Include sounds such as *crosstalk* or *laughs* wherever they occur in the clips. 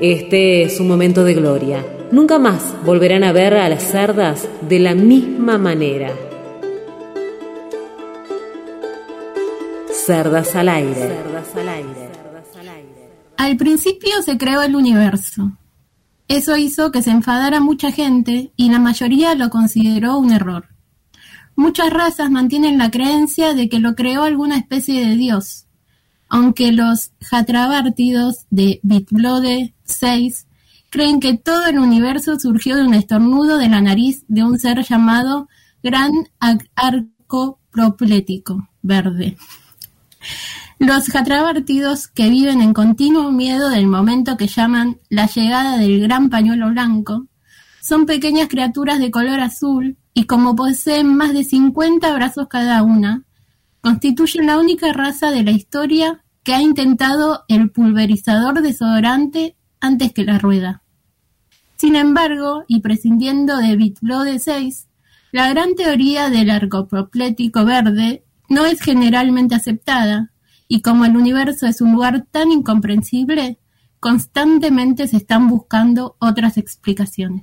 Este es un momento de gloria. Nunca más volverán a ver a las sardas de la misma manera. Cerdas al aire. Al principio se creó el universo. Eso hizo que se enfadara mucha gente y la mayoría lo consideró un error. Muchas razas mantienen la creencia de que lo creó alguna especie de dios, aunque los Jatrabártidos de Bitblode 6 creen que todo el universo surgió de un estornudo de la nariz de un ser llamado Gran Arco Proplético Verde. Los jatrabartidos, que viven en continuo miedo del momento que llaman la llegada del gran pañuelo blanco, son pequeñas criaturas de color azul y como poseen más de 50 brazos cada una, constituyen la única raza de la historia que ha intentado el pulverizador desodorante antes que la rueda. Sin embargo, y prescindiendo de Bitblode 6, la gran teoría del arcoproplético verde no es generalmente aceptada, y como el universo es un lugar tan incomprensible, constantemente se están buscando otras explicaciones.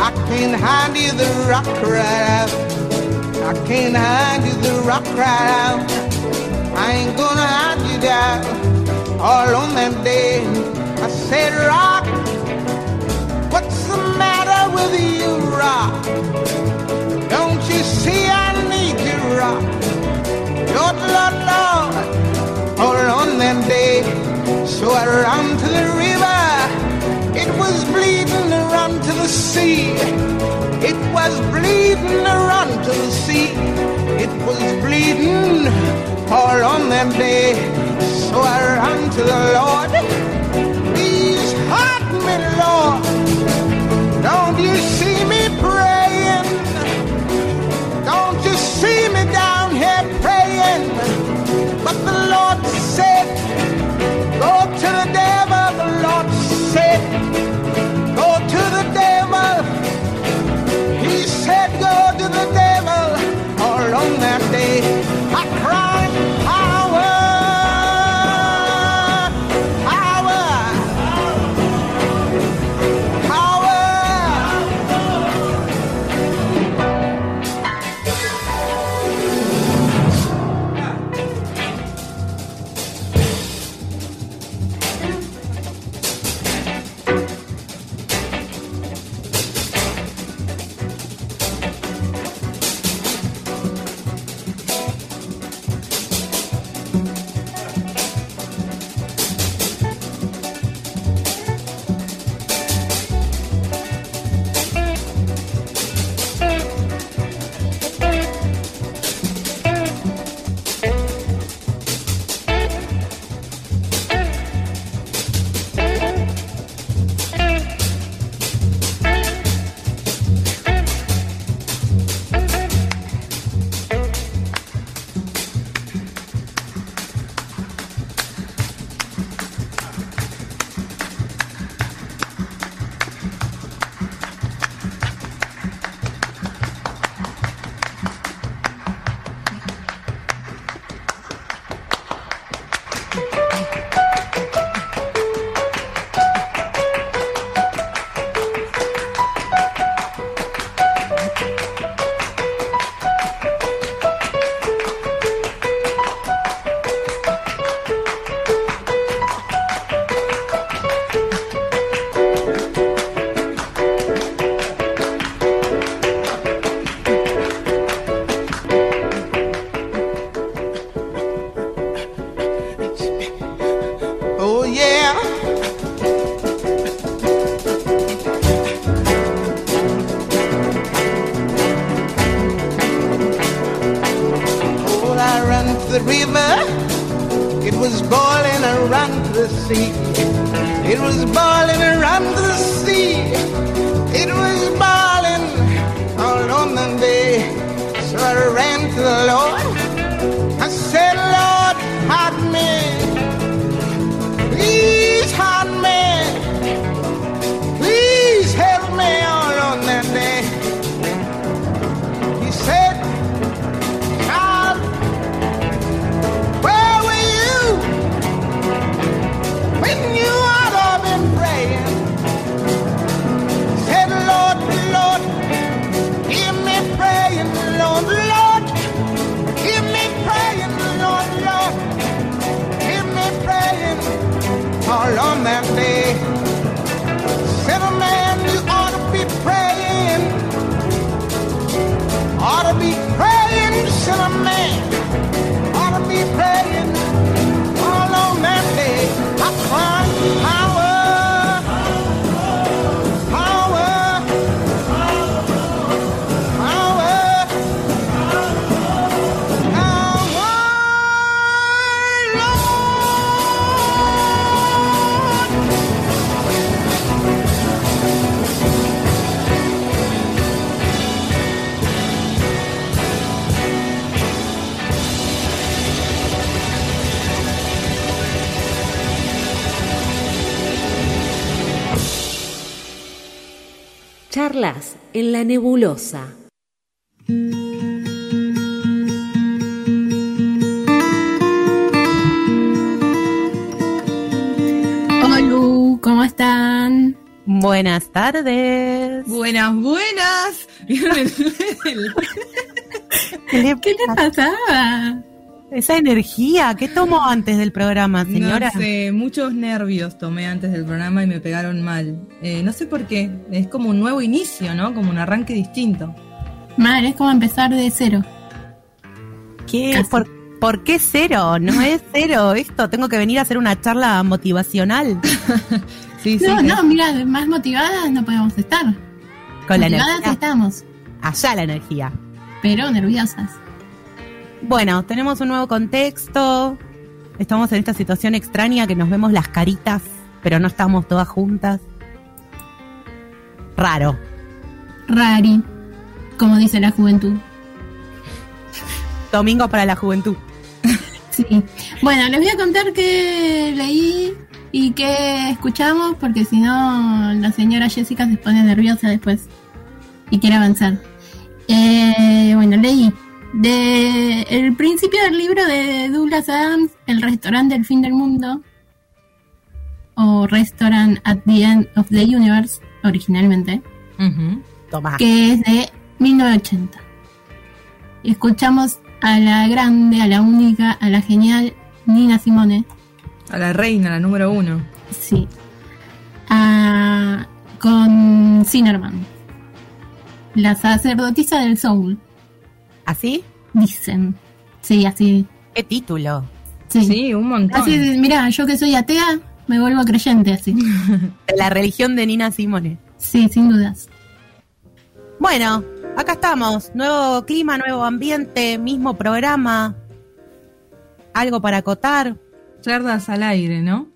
I can't hide you, the rock cried out. I can't hide you, the rock cried out. I ain't gonna hide you down all on that day. I said, Rock, what's the matter with you, Rock? Don't you see I need you, Rock? Lord, Lord, Lord, all on that day. So I ran to the river. It was bleeding run to the sea. It was bleeding run to the sea. It was bleeding all on that day. So I run to the Lord. Please hide me, Lord. Don't you see me praying? Charlas en la nebulosa. Hola, ¿cómo están? Buenas tardes. Buenas, buenas. ¿Vieron el- el- ¿Qué le ¿Qué les pasaba? Esa energía, ¿qué tomó antes del programa, señora? No sé, muchos nervios tomé antes del programa y me pegaron mal. Eh, no sé por qué. Es como un nuevo inicio, ¿no? Como un arranque distinto. Mal, es como empezar de cero. ¿Qué? ¿Por, por qué cero? No *laughs* es cero esto. Tengo que venir a hacer una charla motivacional Sí, *laughs* sí. No, no, mira, más motivadas no podemos estar. con la motivadas energía. estamos, Allá la energía. pero nerviosas. Bueno, tenemos un nuevo contexto. Estamos en esta situación extraña que nos vemos las caritas, pero no estamos todas juntas. Raro. Rari, como dice la juventud. Domingo para la juventud. *laughs* Sí. Bueno, les voy a contar qué leí y qué escuchamos, porque si no, la señora Jessica se pone nerviosa después y quiere avanzar. Eh, bueno, leí de el principio del libro de Douglas Adams, El restaurante del fin del mundo, o Restaurant at the End of the Universe, originalmente que es de 1980. Y escuchamos a la grande, a la única, a la genial Nina Simone, A la reina, la número uno. sí, a- con Cinnamon, la sacerdotisa del soul, ¿Así? dicen. Sí, así. ¿Qué título? Sí. Sí, un montón. Así, mira, yo que soy atea, me vuelvo creyente así. *laughs* La religión de Nina Simone. Sí, sin dudas. Bueno, acá estamos. Nuevo clima, nuevo ambiente, mismo programa. Algo para acotar. Charlas al aire, ¿no?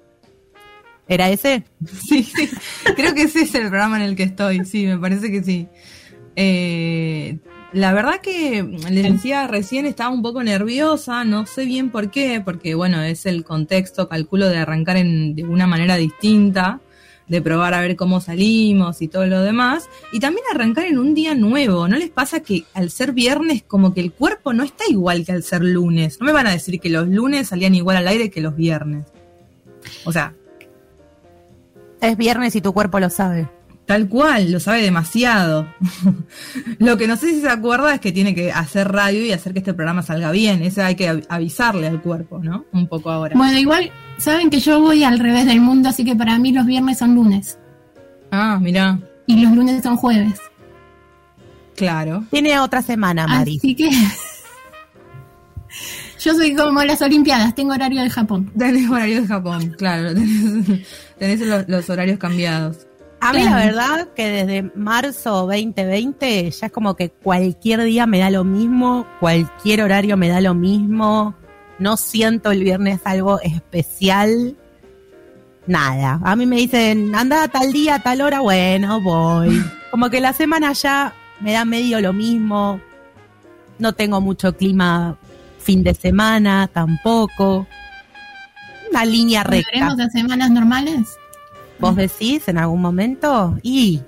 ¿Era ese? *laughs* Sí, sí. Creo que ese es el programa en el que estoy. Sí, me parece que sí. Eh, la verdad que les decía recién estaba un poco nerviosa, no sé bien por qué, porque bueno, es el contexto, calculo de arrancar en, de una manera distinta, de probar a ver cómo salimos y todo lo demás, y también arrancar en un día nuevo. ¿No les pasa que al ser viernes como que el cuerpo no está igual que al ser lunes? No me van a decir que los lunes salían igual al aire que los viernes. O sea, Es viernes y tu cuerpo lo sabe. Tal cual, lo sabe demasiado. *laughs* lo que no sé si se acuerda es que tiene que hacer radio y hacer que este programa salga bien. Eso hay que av- avisarle al cuerpo, ¿no? Un poco ahora. Bueno, igual, saben que yo voy al revés del mundo, así que para mí los viernes son lunes Ah, mirá, y los lunes son jueves. claro. Tiene otra semana, Mari. Así que *laughs* yo soy como las Olimpiadas, tengo horario de Japón. Tenés horario de Japón, claro. *laughs* Tenés, tenés los, los horarios cambiados. A mí la verdad que desde marzo 2020 ya es como que cualquier día me da lo mismo, cualquier horario me da lo mismo. No siento el viernes algo especial. nada. A mí me dicen, anda tal día, tal hora, bueno, voy. *laughs* Como que la semana ya me da medio lo mismo. No tengo mucho clima fin de semana tampoco. Una línea recta. ¿Volveremos a semanas normales? ¿Vos decís en algún momento? Y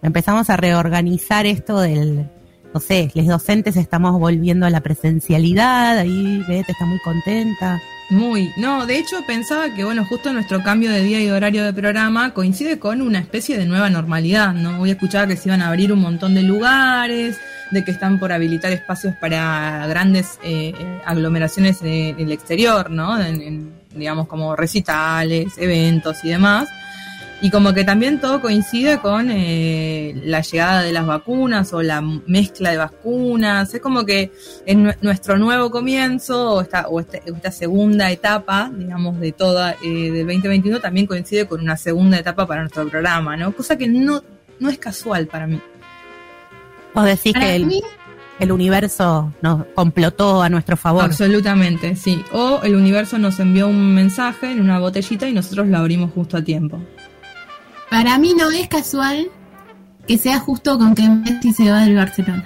empezamos a reorganizar esto del, no sé, los docentes estamos volviendo a la presencialidad, ahí Beth está muy contenta. Muy, no, de hecho pensaba que, bueno, justo nuestro cambio de día y de horario de programa coincide con una especie de nueva normalidad, ¿no? Hoy escuchaba que se iban a abrir un montón de lugares, de que están por habilitar espacios para grandes eh, aglomeraciones en el exterior, ¿no? En, en, digamos, como recitales, eventos y demás. Y como que también todo coincide con eh, la llegada de las vacunas o la mezcla de vacunas. Es como que en nuestro nuevo comienzo o esta, o esta, esta segunda etapa, digamos, de toda eh, del 2021 también coincide con una segunda etapa para nuestro programa, ¿no? Cosa que no, no es casual para mí. Vos decís Para que el, mí, el universo nos complotó a nuestro favor. Absolutamente, sí. O el universo nos envió un mensaje en una botellita y nosotros lo abrimos justo a tiempo. Para mí no es casual que sea justo con que Messi se va del Barcelona.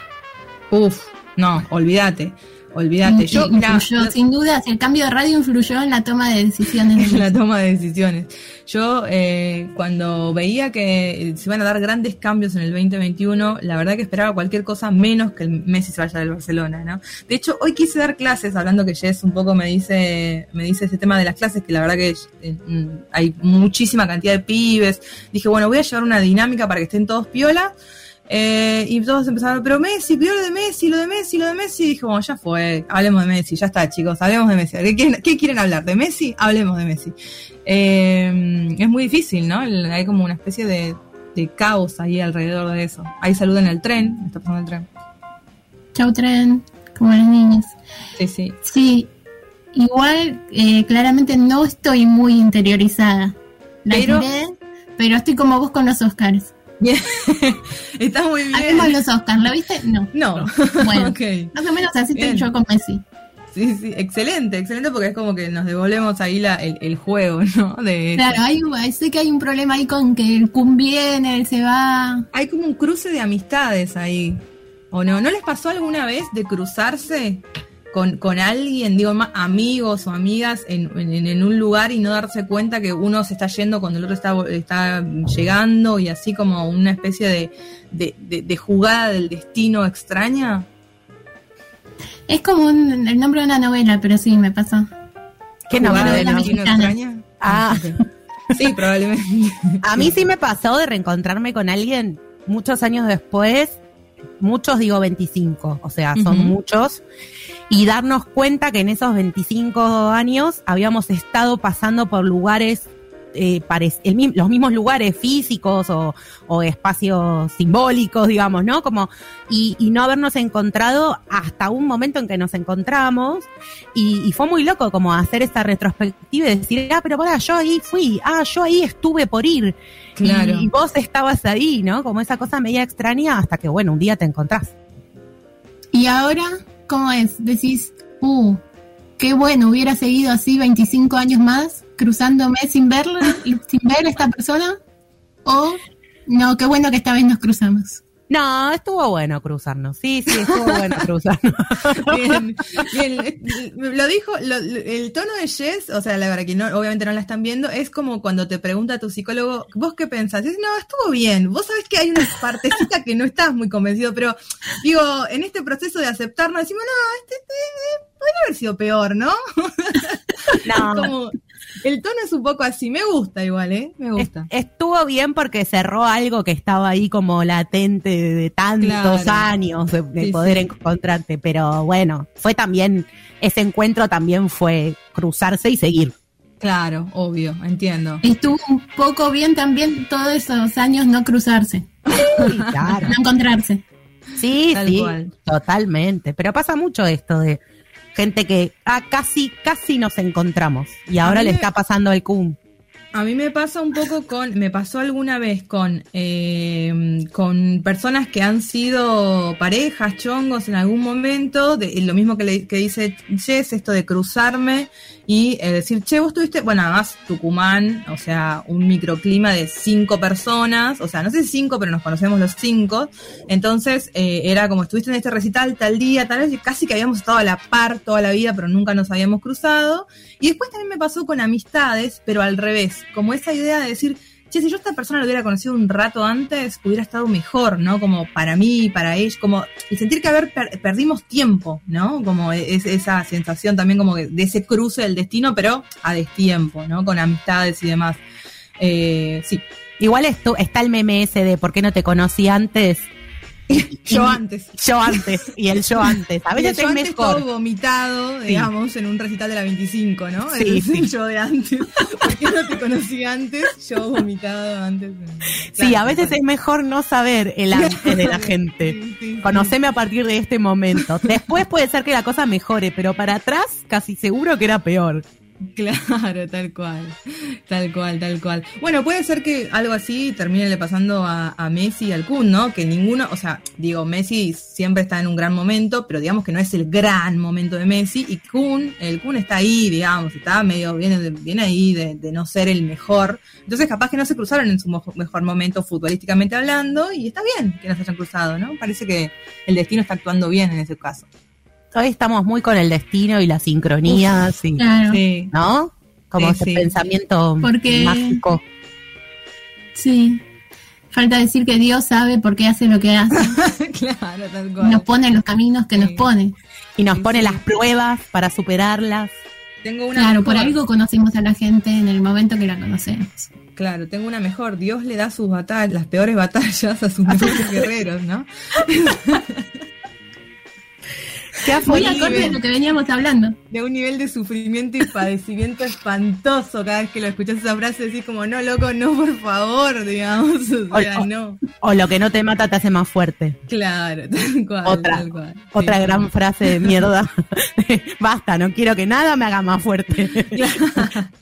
Uf, no, olvídate, olvídate. Yo, mirá, influyó, sin dudas, el cambio de radio influyó en la toma de decisiones. *laughs* en la toma de decisiones. Yo, eh, cuando veía que se iban a dar grandes cambios en el 2021, la verdad que esperaba cualquier cosa menos que el Messi se vaya del Barcelona, ¿no? De hecho, hoy quise dar clases, hablando que Jess un poco me dice, me dice ese tema de las clases, que la verdad que eh, hay muchísima cantidad de pibes. Dije, bueno, voy a llevar una dinámica para que estén todos piola. Eh, y todos empezaron, pero Messi, lo de Messi, lo de Messi, lo de Messi. Y dije, bueno, ya fue, hablemos de Messi, ya está, chicos, hablemos de Messi. ¿Qué quieren, qué quieren hablar? ¿De Messi? Hablemos de Messi. Eh, es muy difícil, ¿no? Hay como una especie de, de caos ahí alrededor de eso. Ahí saluden el tren, me está pasando el tren. Chau tren, como las niñas. Sí, sí. Sí, igual eh, claramente no estoy muy interiorizada. La Pero- pero estoy como vos con los Oscars. Bien. *laughs* está muy bien. Hablemos los Oscars, ¿lo viste? No. No. *laughs* Bueno, ok. más o menos así estoy Bien. yo con Messi. Sí, sí, excelente, excelente porque es como que nos devolvemos ahí la, el, el juego, *laughs* ¿no? De, Claro, hay, sé que hay un problema ahí con que el Kun viene, él se va. Hay como un cruce de amistades ahí. ¿O no? ¿No les pasó alguna vez de cruzarse con, con alguien, digo, amigos o amigas en, en- en un lugar y no darse cuenta que uno se está yendo cuando el otro está, está llegando y así como una especie de, de, de- de jugada del destino extraña? Es como un- el nombre de una novela, pero sí, me pasó. ¿Qué ¿Jugada nombre del de la- destino mexicana. extraña? Ah. ok. Sí, probablemente. A mí sí me pasó de reencontrarme con alguien muchos años después, muchos digo 25, o sea, son muchos, y darnos cuenta que en esos 25 años habíamos estado pasando por lugares, eh, el los mismos lugares físicos o, o espacios simbólicos, digamos, ¿no? Como, y, y no habernos encontrado hasta un momento en que nos encontramos, y, y fue muy loco como hacer esta retrospectiva y decir, ah, pero para, yo ahí fui, ah, yo ahí estuve por ir. Claro. Y, y vos estabas ahí, ¿no? Como esa cosa media extraña hasta que, bueno, un día te encontrás. Y ahora, ¿cómo es? Decís, uh, qué bueno, hubiera seguido así 25 años más, cruzándome sin verla, sin ver a esta persona. O, no, qué bueno que esta vez nos cruzamos. No, estuvo bueno cruzarnos. Sí, sí, estuvo bueno cruzarnos. *laughs* Bien, bien. Lo dijo, lo- lo- el tono de Jess, o sea, la verdad que no, obviamente no la están viendo, es como cuando te pregunta tu psicólogo, ¿vos qué pensás? Dices, no, estuvo bien. Vos sabés que hay una partecita que no estás muy convencido, pero digo, en este proceso de aceptarnos decimos, no, este, este, podría haber sido peor, ¿no? *laughs* No, Como, el tono es un poco así, me gusta igual, ¿eh? Me gusta. estuvo bien porque cerró algo que estaba ahí como latente de, de tantos Claro. años de, de Sí, poder sí. encontrarte. Pero bueno, fue también, ese encuentro también fue cruzarse y seguir. Claro, obvio, entiendo. Estuvo un poco bien también todos esos años no cruzarse, Sí, claro. *laughs* no encontrarse. Sí, Tal sí, cual. totalmente. Pero pasa mucho esto de gente que ah, casi, casi nos encontramos y ahora le me- está pasando el cum. A mí me pasa un poco con, me pasó alguna vez con, eh, con personas que han sido parejas, chongos en algún momento, de, lo mismo que, le- que dice Jess, esto de cruzarme y eh, decir, che, vos tuviste, bueno, además Tucumán, o sea, un microclima de cinco personas, o sea, no sé si cinco, pero nos conocemos los cinco, entonces eh, era como estuviste en este recital tal día, tal vez, casi que habíamos estado a la par toda la vida, pero nunca nos habíamos cruzado, y después también me pasó con amistades, pero al revés, como esa idea de decir, che, si yo a esta persona lo hubiera conocido un rato antes, hubiera estado mejor, ¿no? Como para mí, para ella, como el sentir que haber perdimos tiempo, ¿no? Como es, esa sensación también como de ese cruce del destino, pero a destiempo, ¿no? Con amistades y demás. Eh, sí. Igual esto, está el meme ese de por qué no te conocí antes, *laughs* yo antes. Yo antes. Y el yo antes. A veces es mejor. Todo vomitado, digamos, en un recital de la 25, ¿no? Sí, sí. yo de antes. *laughs* ¿Por qué no te conocí antes? Yo vomitado antes. sí, a veces es mejor no saber el antes de la *laughs* gente. Conoceme a partir de este momento. Después puede ser que la cosa mejore, pero para atrás casi seguro que era peor. *laughs* Claro, tal cual, tal cual, tal cual. Bueno, puede ser que algo así termine le pasando a, Messi y al Kun, ¿no? Que ninguno, o sea, digo, Messi siempre está en un gran momento, pero digamos que no es el gran momento de Messi y Kun, el Kun está ahí, digamos, está medio, viene, viene ahí de, no ser el mejor. Entonces capaz que no se cruzaron en su mejor momento futbolísticamente hablando y está bien que no se hayan cruzado, ¿no? Parece que el destino está actuando bien en ese caso hoy estamos muy con el destino y la sincronía, sí, ¿no? Como ese pensamiento mágico. Sí. Falta decir que Dios sabe por qué hace lo que hace. *laughs* claro, tal cual. Nos pone los caminos que nos pone. Y nos pone las pruebas para superarlas. Tengo una claro, por algo conocimos a la gente en el momento que la conocemos. Claro, tengo una mejor. Dios le da sus batallas, las peores batallas a sus *laughs* mejores guerreros, ¿no? *laughs* Muy acorde de lo que veníamos hablando. De un nivel de sufrimiento y padecimiento espantoso. Cada vez que lo escuchas esa frase, decís como, no, loco, no, por favor, digamos. O, sea, no. O lo que no te mata te hace más fuerte. Claro, *laughs* tal cual. Otra, otra gran frase de mierda. *laughs* Basta, no quiero que nada me haga más fuerte. *laughs*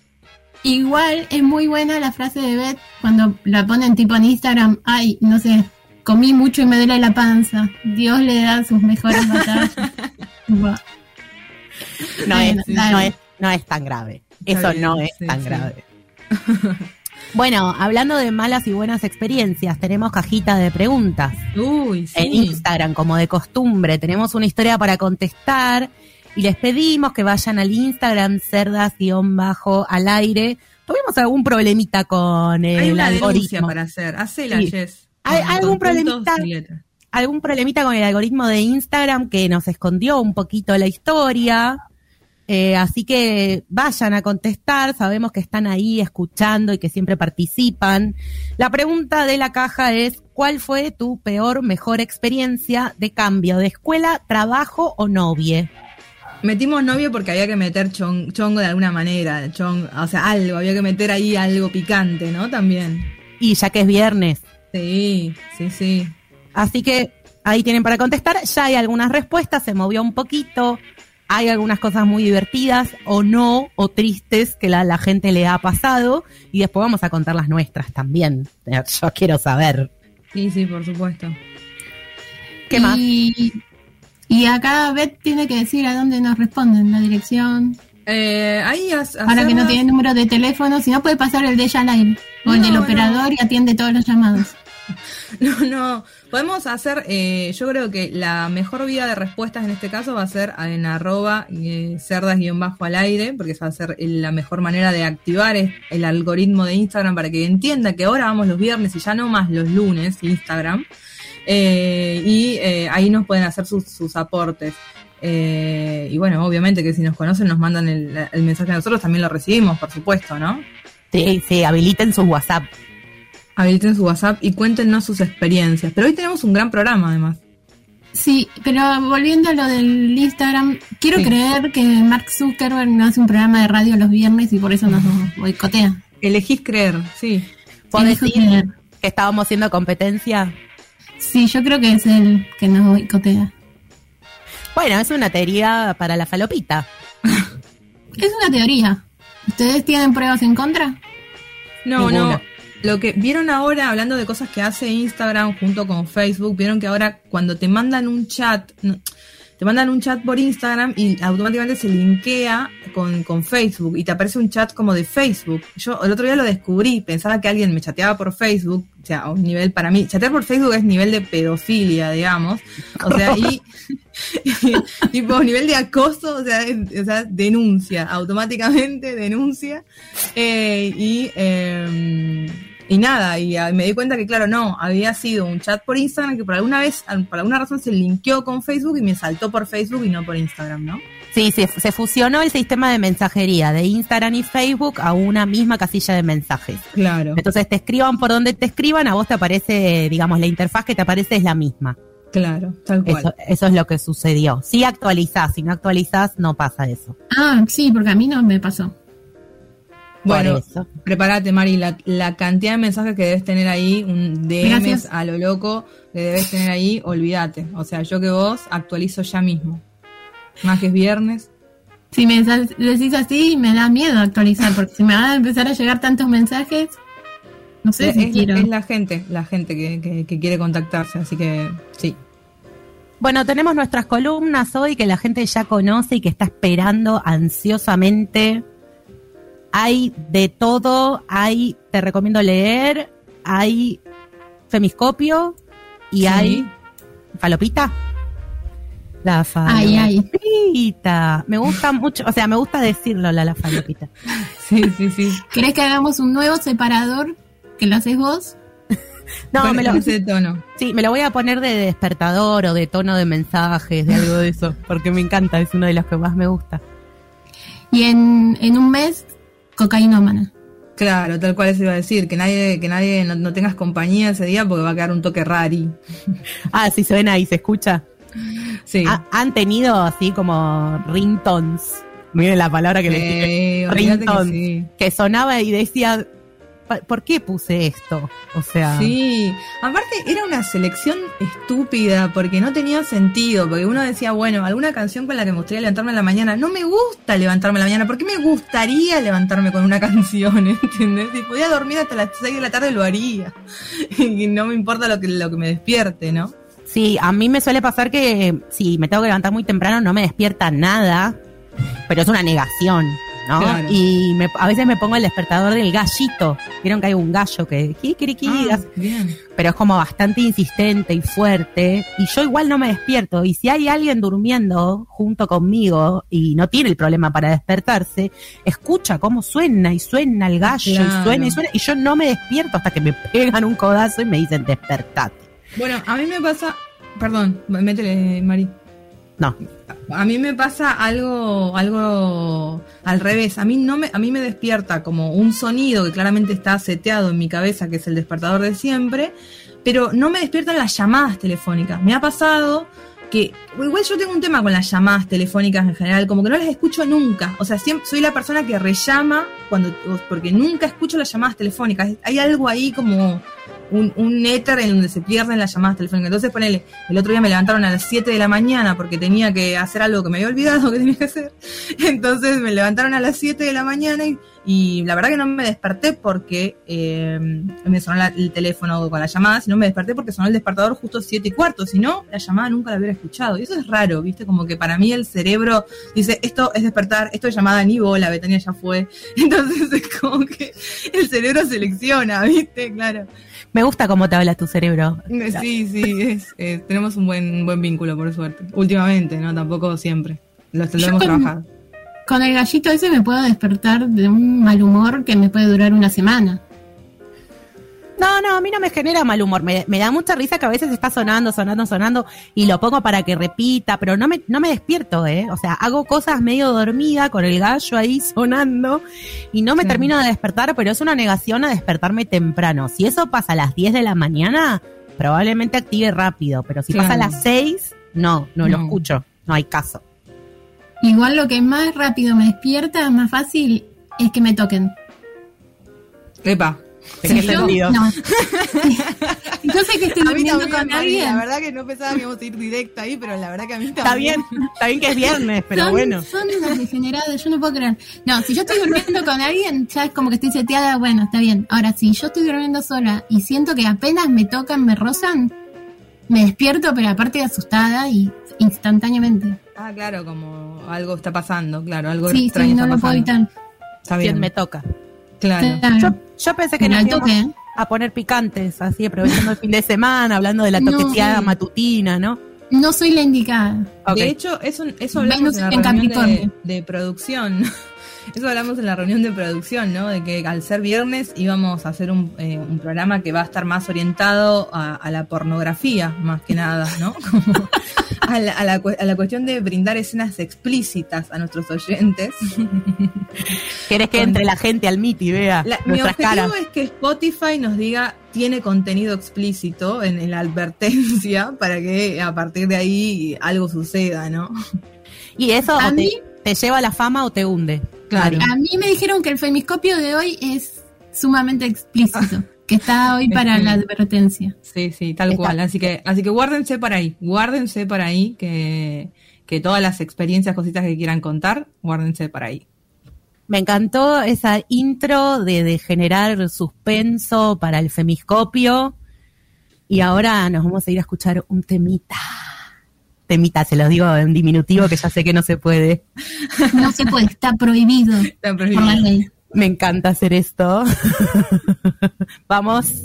Igual es muy buena la frase de Beth cuando la ponen tipo en Instagram, ay, no sé, comí mucho y me duele la panza. Dios le da sus mejores batallas. *laughs* no, es, no, es, no es tan grave. Eso no es tan grave. *laughs* Bueno, hablando de malas y buenas experiencias, tenemos cajita de preguntas Uy, en Instagram, como de costumbre. Tenemos una historia para contestar y les pedimos que vayan al Instagram cerdas-bajo al aire. Tuvimos algún problemita con el Hay una algoritmo. para hacer. Hacela, Jess. ¿Hay algún problemita? algún problemita con el algoritmo de Instagram que nos escondió un poquito la historia. Eh, así que vayan a contestar, sabemos que están ahí escuchando y que siempre participan. La pregunta de la caja es, ¿cuál fue tu peor, mejor experiencia de cambio de escuela, trabajo o novie? Metimos novio porque había que meter chongo de alguna manera, o sea, algo, había que meter ahí algo picante, ¿no? También. Y ya que es viernes. Sí, sí, sí. Así que ahí tienen para contestar. Ya hay algunas respuestas, se movió un poquito. Hay algunas cosas muy divertidas o no, o tristes que la, la gente le ha pasado. Y después vamos a contar las nuestras también. *laughs* Yo quiero saber. Sí, sí, por supuesto. ¿Qué más? Y acá Beth tiene que decir a dónde nos responden, la dirección. Eh, ahí Para que no tiene número de teléfono, si no puede pasar el de ella al aire. O el del operador y atiende todos los llamados. *laughs* No, no. Podemos hacer, eh, yo creo que la mejor vía de respuestas en este caso va a ser en arroba eh, cerdas-bajo al aire, porque esa va a ser la mejor manera de activar el algoritmo de Instagram para que entienda que ahora vamos los viernes y ya no más los lunes Instagram. Eh, y ahí nos pueden hacer sus, aportes. y bueno, obviamente que si nos conocen nos mandan el, el mensaje a nosotros, también lo recibimos, por supuesto, ¿no? Sí, sí, habiliten su WhatsApp habiliten su WhatsApp y cuéntenos sus experiencias. Pero hoy tenemos un gran programa además. Sí, pero volviendo a lo del Instagram, quiero creer que Mark Zuckerberg no hace un programa de radio los viernes y por eso nos boicotea. Elegís creer, sí. ¿Podés decir que estábamos haciendo competencia? Sí, yo creo que es el que nos boicotea. Bueno, es una teoría para la falopita. *laughs* es una teoría. ¿Ustedes tienen pruebas en contra? No, no. Lo que vieron ahora, hablando de cosas que hace Instagram junto con Facebook, vieron que ahora cuando te mandan un chat, te mandan un chat por Instagram y automáticamente se linkea con, con Facebook y te aparece un chat como de Facebook. Yo el otro día lo descubrí, pensaba que alguien me chateaba por Facebook, o sea, a un nivel para mí, chatear por Facebook es nivel de pedofilia, digamos, o sea, y, *laughs* tipo nivel de acoso, o sea, o sea denuncia, automáticamente denuncia, eh, y... Eh, y nada, y ah, me di cuenta que, claro, no, había sido un chat por Instagram que por alguna vez, por alguna razón se linkeó con Facebook y me saltó por Facebook y no por Instagram, ¿no? Sí, se, se fusionó el sistema de mensajería de Instagram y Facebook a una misma casilla de mensajes. Claro. Entonces te escriban por donde te escriban, a vos te aparece, digamos, la interfaz que te aparece es la misma. Claro, tal cual. Eso, eso es lo que sucedió. Si actualizás, si no actualizás, no pasa eso. Ah, sí, porque a mí no me pasó. Bueno, prepárate, Mari, la, la, cantidad de mensajes que debes tener ahí, un DMs a lo loco que debes tener ahí, olvídate. O sea, yo que vos actualizo ya mismo. Más que es viernes. Si me decís así, me da miedo actualizar, porque si me van a empezar a llegar tantos mensajes, no sé es, si quiero. Es la gente, la gente que, que, que quiere contactarse, así que sí. Bueno, tenemos nuestras columnas hoy que la gente ya conoce y que está esperando ansiosamente hay de todo, hay, te recomiendo leer, hay femiscopio y Sí. hay falopita. La Ay, ay. falopita. Me gusta mucho, o sea, me gusta decirlo, la, la falopita. *laughs* Sí, sí, sí. ¿Querés que hagamos un nuevo separador que lo haces vos? No, me lo, ese tono. sí, me lo voy a poner de despertador o de tono de mensajes, de algo de eso, porque me encanta, es uno de los que más me gusta. Y en, en un mes, cocainómana. Claro, tal cual eso iba a decir, que nadie, que nadie no, no tengas compañía ese día porque va a quedar un toque rari. *laughs* Ah, sí, suena y se escucha. Sí. Ha- han tenido así como ringtones. Miren la palabra que le dije. Olvídate que Ringtones. sí. Que sonaba y decía, "Pa- ¿por qué puse esto? O sea, Sí, aparte era una selección estúpida porque no tenía sentido, porque uno decía, bueno, alguna canción con la que me gustaría levantarme en la mañana, no me gusta levantarme en la mañana, ¿por qué me gustaría levantarme con una *laughs* canción? ¿Entendés? Si podía dormir hasta las 6 de la tarde lo haría. *laughs* Y no me importa lo que, lo que me despierte, ¿no? sí, a mí me suele pasar que si me tengo que levantar muy temprano no me despierta nada, pero es una negación, ¿no? Claro. Y me- a veces me pongo el despertador del gallito. Vieron que hay un gallo que, kikiriki, Ah, pero es como bastante insistente y fuerte y yo igual no me despierto y si hay alguien durmiendo junto conmigo y no tiene el problema para despertarse, escucha cómo suena y suena el gallo Claro. y suena y suena y yo no me despierto hasta que me pegan un codazo y me dicen despertate. Bueno, a mí me pasa, perdón, métele, Mari. No, A mí me pasa algo, algo al revés. A mí no me, a mí me despierta como un sonido que claramente está seteado en mi cabeza, que es el despertador de siempre, pero no me despiertan las llamadas telefónicas. Me ha pasado que, igual yo tengo un tema con las llamadas telefónicas en general, como que no las escucho nunca. O sea, siempre soy la persona que rellama cuando, porque nunca escucho las llamadas telefónicas. Hay algo ahí como un, un éter en donde se pierden las llamadas telefónicas. Entonces, ponele, el otro día me levantaron a las 7 de la mañana porque tenía que hacer algo que me había olvidado que tenía que hacer. *laughs* Entonces me levantaron a las 7 de la mañana y, la verdad que no me desperté porque eh, me sonó la- el teléfono con la llamada, sino me desperté porque sonó el despertador justo 7 y cuarto. Si no, la llamada nunca la hubiera escuchado. Y eso es raro, ¿viste? Como que para mí el cerebro dice, esto es despertar, esto es llamada ni bola, Betania ya fue. *laughs* Entonces es como que el cerebro selecciona, ¿viste? Claro. Me gusta cómo te habla tu cerebro. Sí, sí, es, eh, tenemos un buen, un buen vínculo, por suerte. Últimamente, ¿no? Tampoco siempre. Lo, hemos con- trabajado. Con el gallito ese me puedo despertar de un mal humor que me puede durar una semana. No, no, a mí no me genera mal humor. Me, me da mucha risa que a veces está sonando, sonando, sonando y lo pongo para que repita, pero no me, no me despierto, ¿eh? O sea, hago cosas medio dormida con el gallo ahí *laughs* sonando y no me Claro. termino de despertar, pero es una negación a despertarme temprano. Si eso pasa a las 10 de la mañana, probablemente active rápido, pero si pasa a las 6, no, no, lo No. escucho, no hay caso. Igual lo que más rápido me despierta, más fácil, es que me toquen. Epa. ¿En qué Si yo- no. *laughs* yo sé que estoy durmiendo con alguien. verdad que no pensaba que íbamos a ir directa ahí, pero la verdad que a mí Está bien, está bien que es viernes, pero son, bueno. son unas degeneradas, yo no puedo creer. No, si yo estoy durmiendo con alguien, ya es como que estoy seteada, bueno, está bien. Ahora, si yo estoy durmiendo sola y siento que apenas me tocan, me rozan, me despierto, pero aparte de asustada y, instantáneamente. Ah, claro, como algo está pasando, claro, algo Sí, extraño sí, no está lo puedo evitar. Está ¿Quién bien, me toca? claro. Claro. Yo, yo pensé que nos íbamos toque, a poner picantes, así aprovechando el fin de semana, hablando de la toqueteada matutina, ¿no? No soy la indicada. De hecho, eso, eso hablamos en la en reunión de, de producción. *laughs* Eso hablamos en la reunión de producción, ¿no? De que al ser viernes íbamos a hacer un, eh, un programa que va a estar más orientado a, a la pornografía, más que nada, ¿no? *laughs* Como a, la, a la cu- a la cuestión de brindar escenas explícitas a nuestros oyentes. *laughs* ¿Querés que entre la gente al MIT y vea La- mi nuestras objetivo caras? es que Spotify nos diga tiene contenido explícito en, en la advertencia *laughs* para que a partir de ahí algo suceda, ¿no? ¿Y eso A te, mí- te lleva a la fama o te hunde? Claro. A mí me dijeron que el femiscopio de hoy es sumamente explícito, *laughs* que está hoy para la advertencia. Sí, sí, tal Está- cual. Así que, así que guárdense para ahí, guárdense para ahí que, que todas las experiencias, cositas que quieran contar, guárdense para ahí. Me encantó esa intro de, de generar suspenso para el femiscopio. Y ahora nos vamos a ir a escuchar un temita. Temita, se los digo en diminutivo que ya sé que no se puede. No se puede, está prohibido Está por la ley. Me encanta hacer esto. *laughs* Vamos.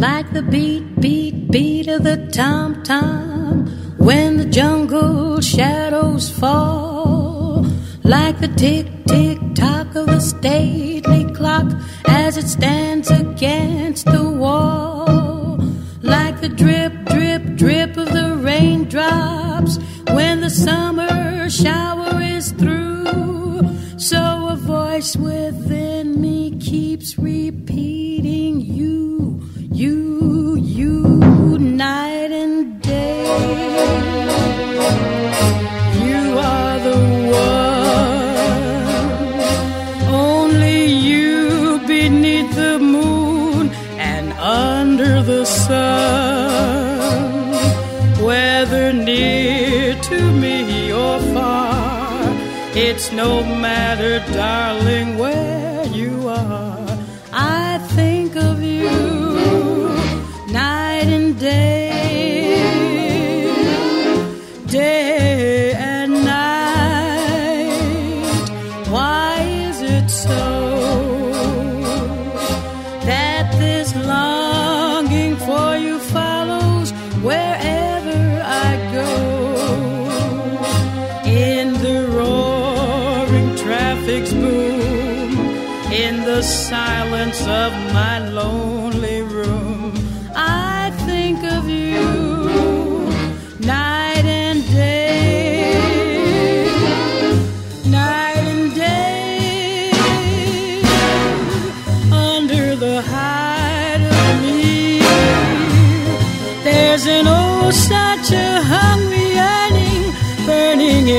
like the beat, beat, beat of the tom tom when the jungle shadows fall, like the tick, tick tock of the stately clock as it stands against the wall, like the drip, drip, drip of the raindrops when the summer shower is through. So a voice within me keeps repeating you, you, you, night and day. You are the one, only you beneath the moon and under the sun. It's no matter, darling,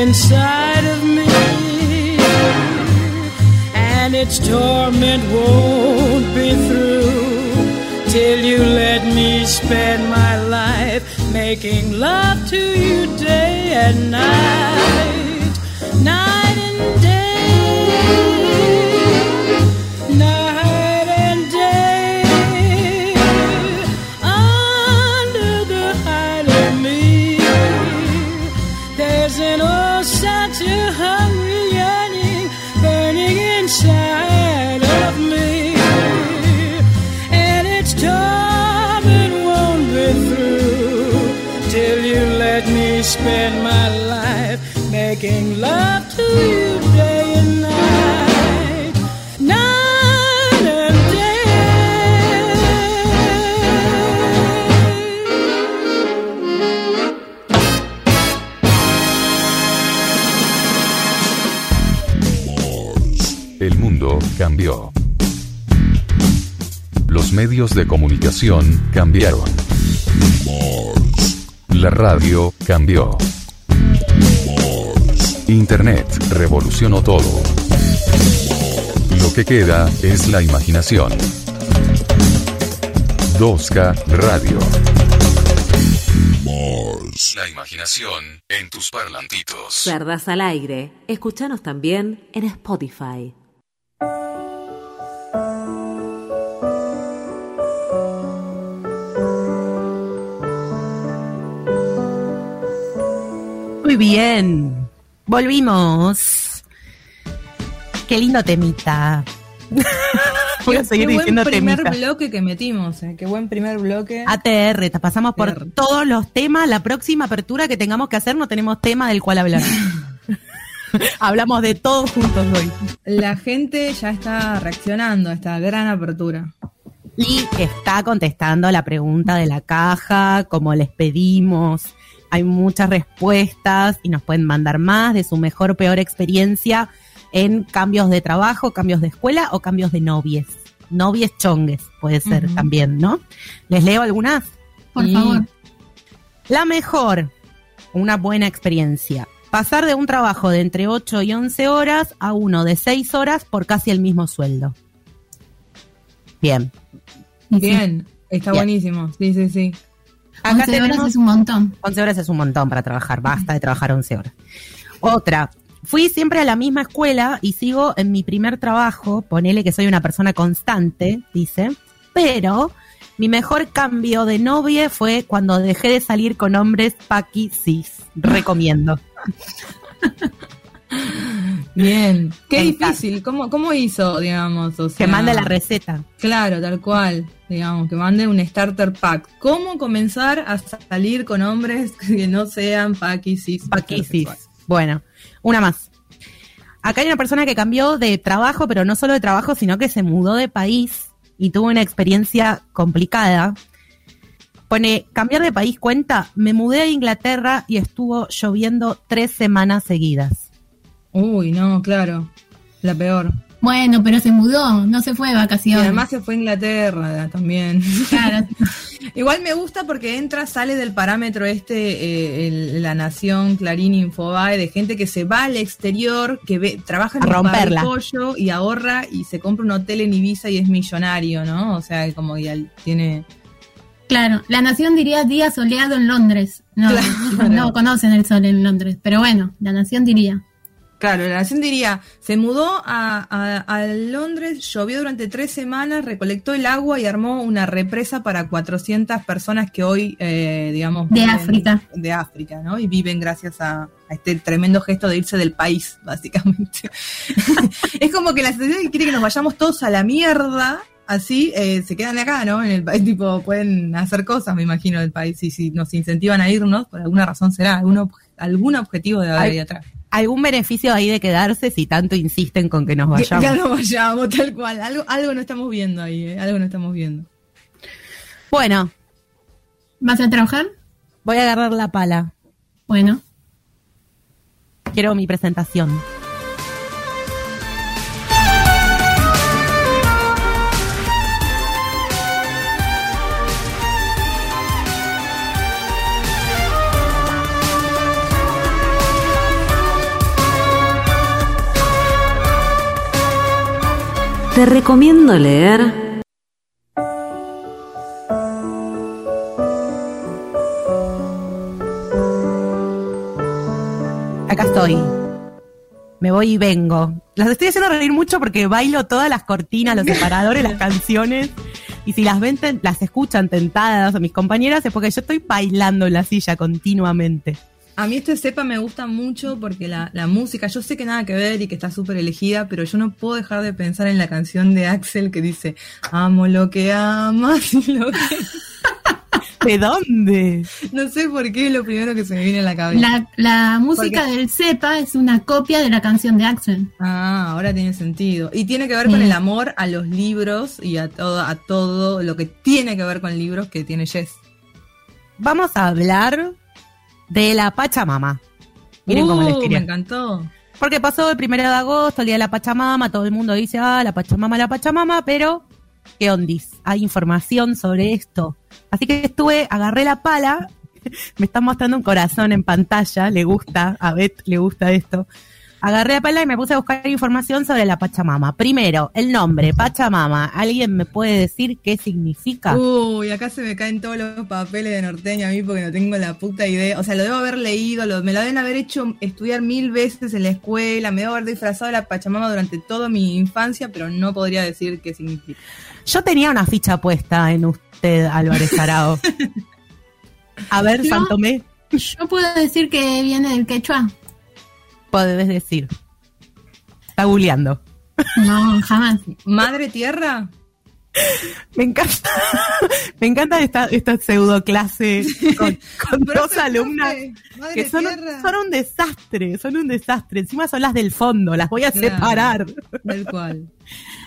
inside of me. And its torment won't be through till you let me spend my life making love to you day and night, night El mundo cambió. Los medios de comunicación cambiaron. La radio cambió. Internet revolucionó todo. Lo que queda es la imaginación. 2K Radio. La imaginación en tus parlantitos. Cerdas al aire. Escúchanos también en Spotify. Muy bien. Volvimos. Qué lindo temita. *laughs* Voy a seguir Qué diciendo buen primer temita. bloque que metimos, eh. qué buen primer bloque. ATR, te pasamos por ATR. todos los temas. La próxima apertura que tengamos que hacer no tenemos tema del cual hablar. *laughs* Hablamos de todos juntos hoy. La gente ya está reaccionando a esta gran apertura. Y está contestando la pregunta de la caja, como les pedimos. Hay muchas respuestas y nos pueden mandar más de su mejor o peor experiencia en cambios de trabajo, cambios de escuela o cambios de novies. Novies chongues puede ser también, ¿no? ¿Les leo algunas? Por favor. La mejor, una buena experiencia. Pasar de un trabajo de entre 8 y 11 horas a uno de 6 horas por casi el mismo sueldo. Bien. Bien, está Bien. buenísimo. Sí, sí, sí. Acá 11 horas es un montón. 11 horas es un montón para trabajar, basta de trabajar 11 horas. Otra, fui siempre a la misma escuela y sigo en mi primer trabajo, ponele que soy una persona constante, dice, pero mi mejor cambio de novia fue cuando dejé de salir con hombres paqui cis. Recomiendo. *laughs* Bien. Qué difícil. ¿Cómo, ¿Cómo hizo, digamos? O Que sea, mande la receta. Claro, tal cual. Digamos, que mande un starter pack. ¿Cómo comenzar a salir con hombres que no sean paquis cis? Paqui cis. heterosexuales? Bueno, una más. Acá hay una persona que cambió de trabajo, pero no solo de trabajo, sino que se mudó de país y tuvo una experiencia complicada. Pone, cambiar de país cuenta, me mudé a Inglaterra y estuvo lloviendo tres semanas seguidas. Uy, no, claro. La peor. Bueno, pero se mudó, no se fue de Y vacaciones. además se fue a Inglaterra también. Claro. *laughs* Igual me gusta porque entra, sale del parámetro este, eh, el- la Nación, Clarín, Infobae, de gente que se va al exterior, que ve, trabaja en romperla. pollo y ahorra y se compra un hotel en Ibiza y es millonario, ¿no? O sea, como ya tiene... Claro, la nación diría día soleado en Londres. No, *laughs* Claro. no conocen el sol en Londres, pero bueno, la nación diría. Claro, la nación diría, se mudó a, a- a Londres, llovió durante tres semanas, recolectó el agua y armó una represa para 400 personas que hoy, eh, digamos... De África. De África, ¿no? Y viven gracias a, a este tremendo gesto de irse del país, *laughs* básicamente. *laughs* es como que la sociedad quiere que nos vayamos todos a la mierda, así eh, se quedan acá, ¿no? En el país, tipo, pueden hacer cosas, me imagino, del país. Y si nos incentivan a irnos, por alguna razón será, algún, ob- algún objetivo de haber ahí atrás. ¿Algún beneficio ahí de quedarse si tanto insisten con que nos vayamos? Ya no vayamos, tal cual. Algo, algo no estamos viendo ahí, ¿eh? Algo no estamos viendo. Bueno, ¿Vas a trabajar? voy a agarrar la pala. Bueno, Quiero mi presentación. Te recomiendo leer Acá estoy. Me voy y vengo. Las estoy haciendo reír mucho porque bailo todas las cortinas, los separadores, las canciones. Y si las ven, las escuchan tentadas a mis compañeras, es porque yo estoy bailando en la silla continuamente. A mí este cepa me gusta mucho porque la, la música, yo sé que nada que ver y que está súper elegida, pero yo no puedo dejar de pensar en la canción de Axel que dice, amo lo que amas y lo que... *laughs* ¿De dónde? No sé por qué es lo primero que se me viene a la cabeza. la, la música del Cepa es una copia de la canción de Axel. Ah, ahora tiene sentido. Y tiene que ver con el amor a los libros y a todo, a todo lo que tiene que ver con libros que tiene Jess. Vamos a hablar de la Pachamama. Miren cómo les Uh, quería. Me encantó. Porque pasó el primero de agosto, el día de la Pachamama, todo el mundo dice, ah, la Pachamama, la Pachamama, pero, ¿qué ondis? Hay información sobre esto. Así que estuve, agarré la pala, *laughs* me están mostrando un corazón en pantalla, le gusta, a Beth le gusta esto. Agarré la pala y me puse a buscar información sobre la Pachamama. Primero, el nombre, Pachamama. ¿Alguien me puede decir qué significa? Uy, acá se me caen todos los papeles de norteño a mí porque no tengo la puta idea. O sea, lo debo haber leído, lo- me lo deben haber hecho estudiar mil veces en la escuela, me debo haber disfrazado de la Pachamama durante toda mi infancia, pero no podría decir qué significa. Yo tenía una ficha puesta en usted, Álvarez Arao. *laughs* A ver, Yo- Santomé. Yo puedo decir que viene del quechua. Podés decir. Está googleando. No, jamás. ¿Madre tierra? *laughs* Me encanta, *laughs* me encanta esta, esta pseudo clase *laughs* con, con dos alumnas Madre que son, tierra. son un desastre, son un desastre. Encima son las del fondo, las voy a Claro. separar. Tal cual.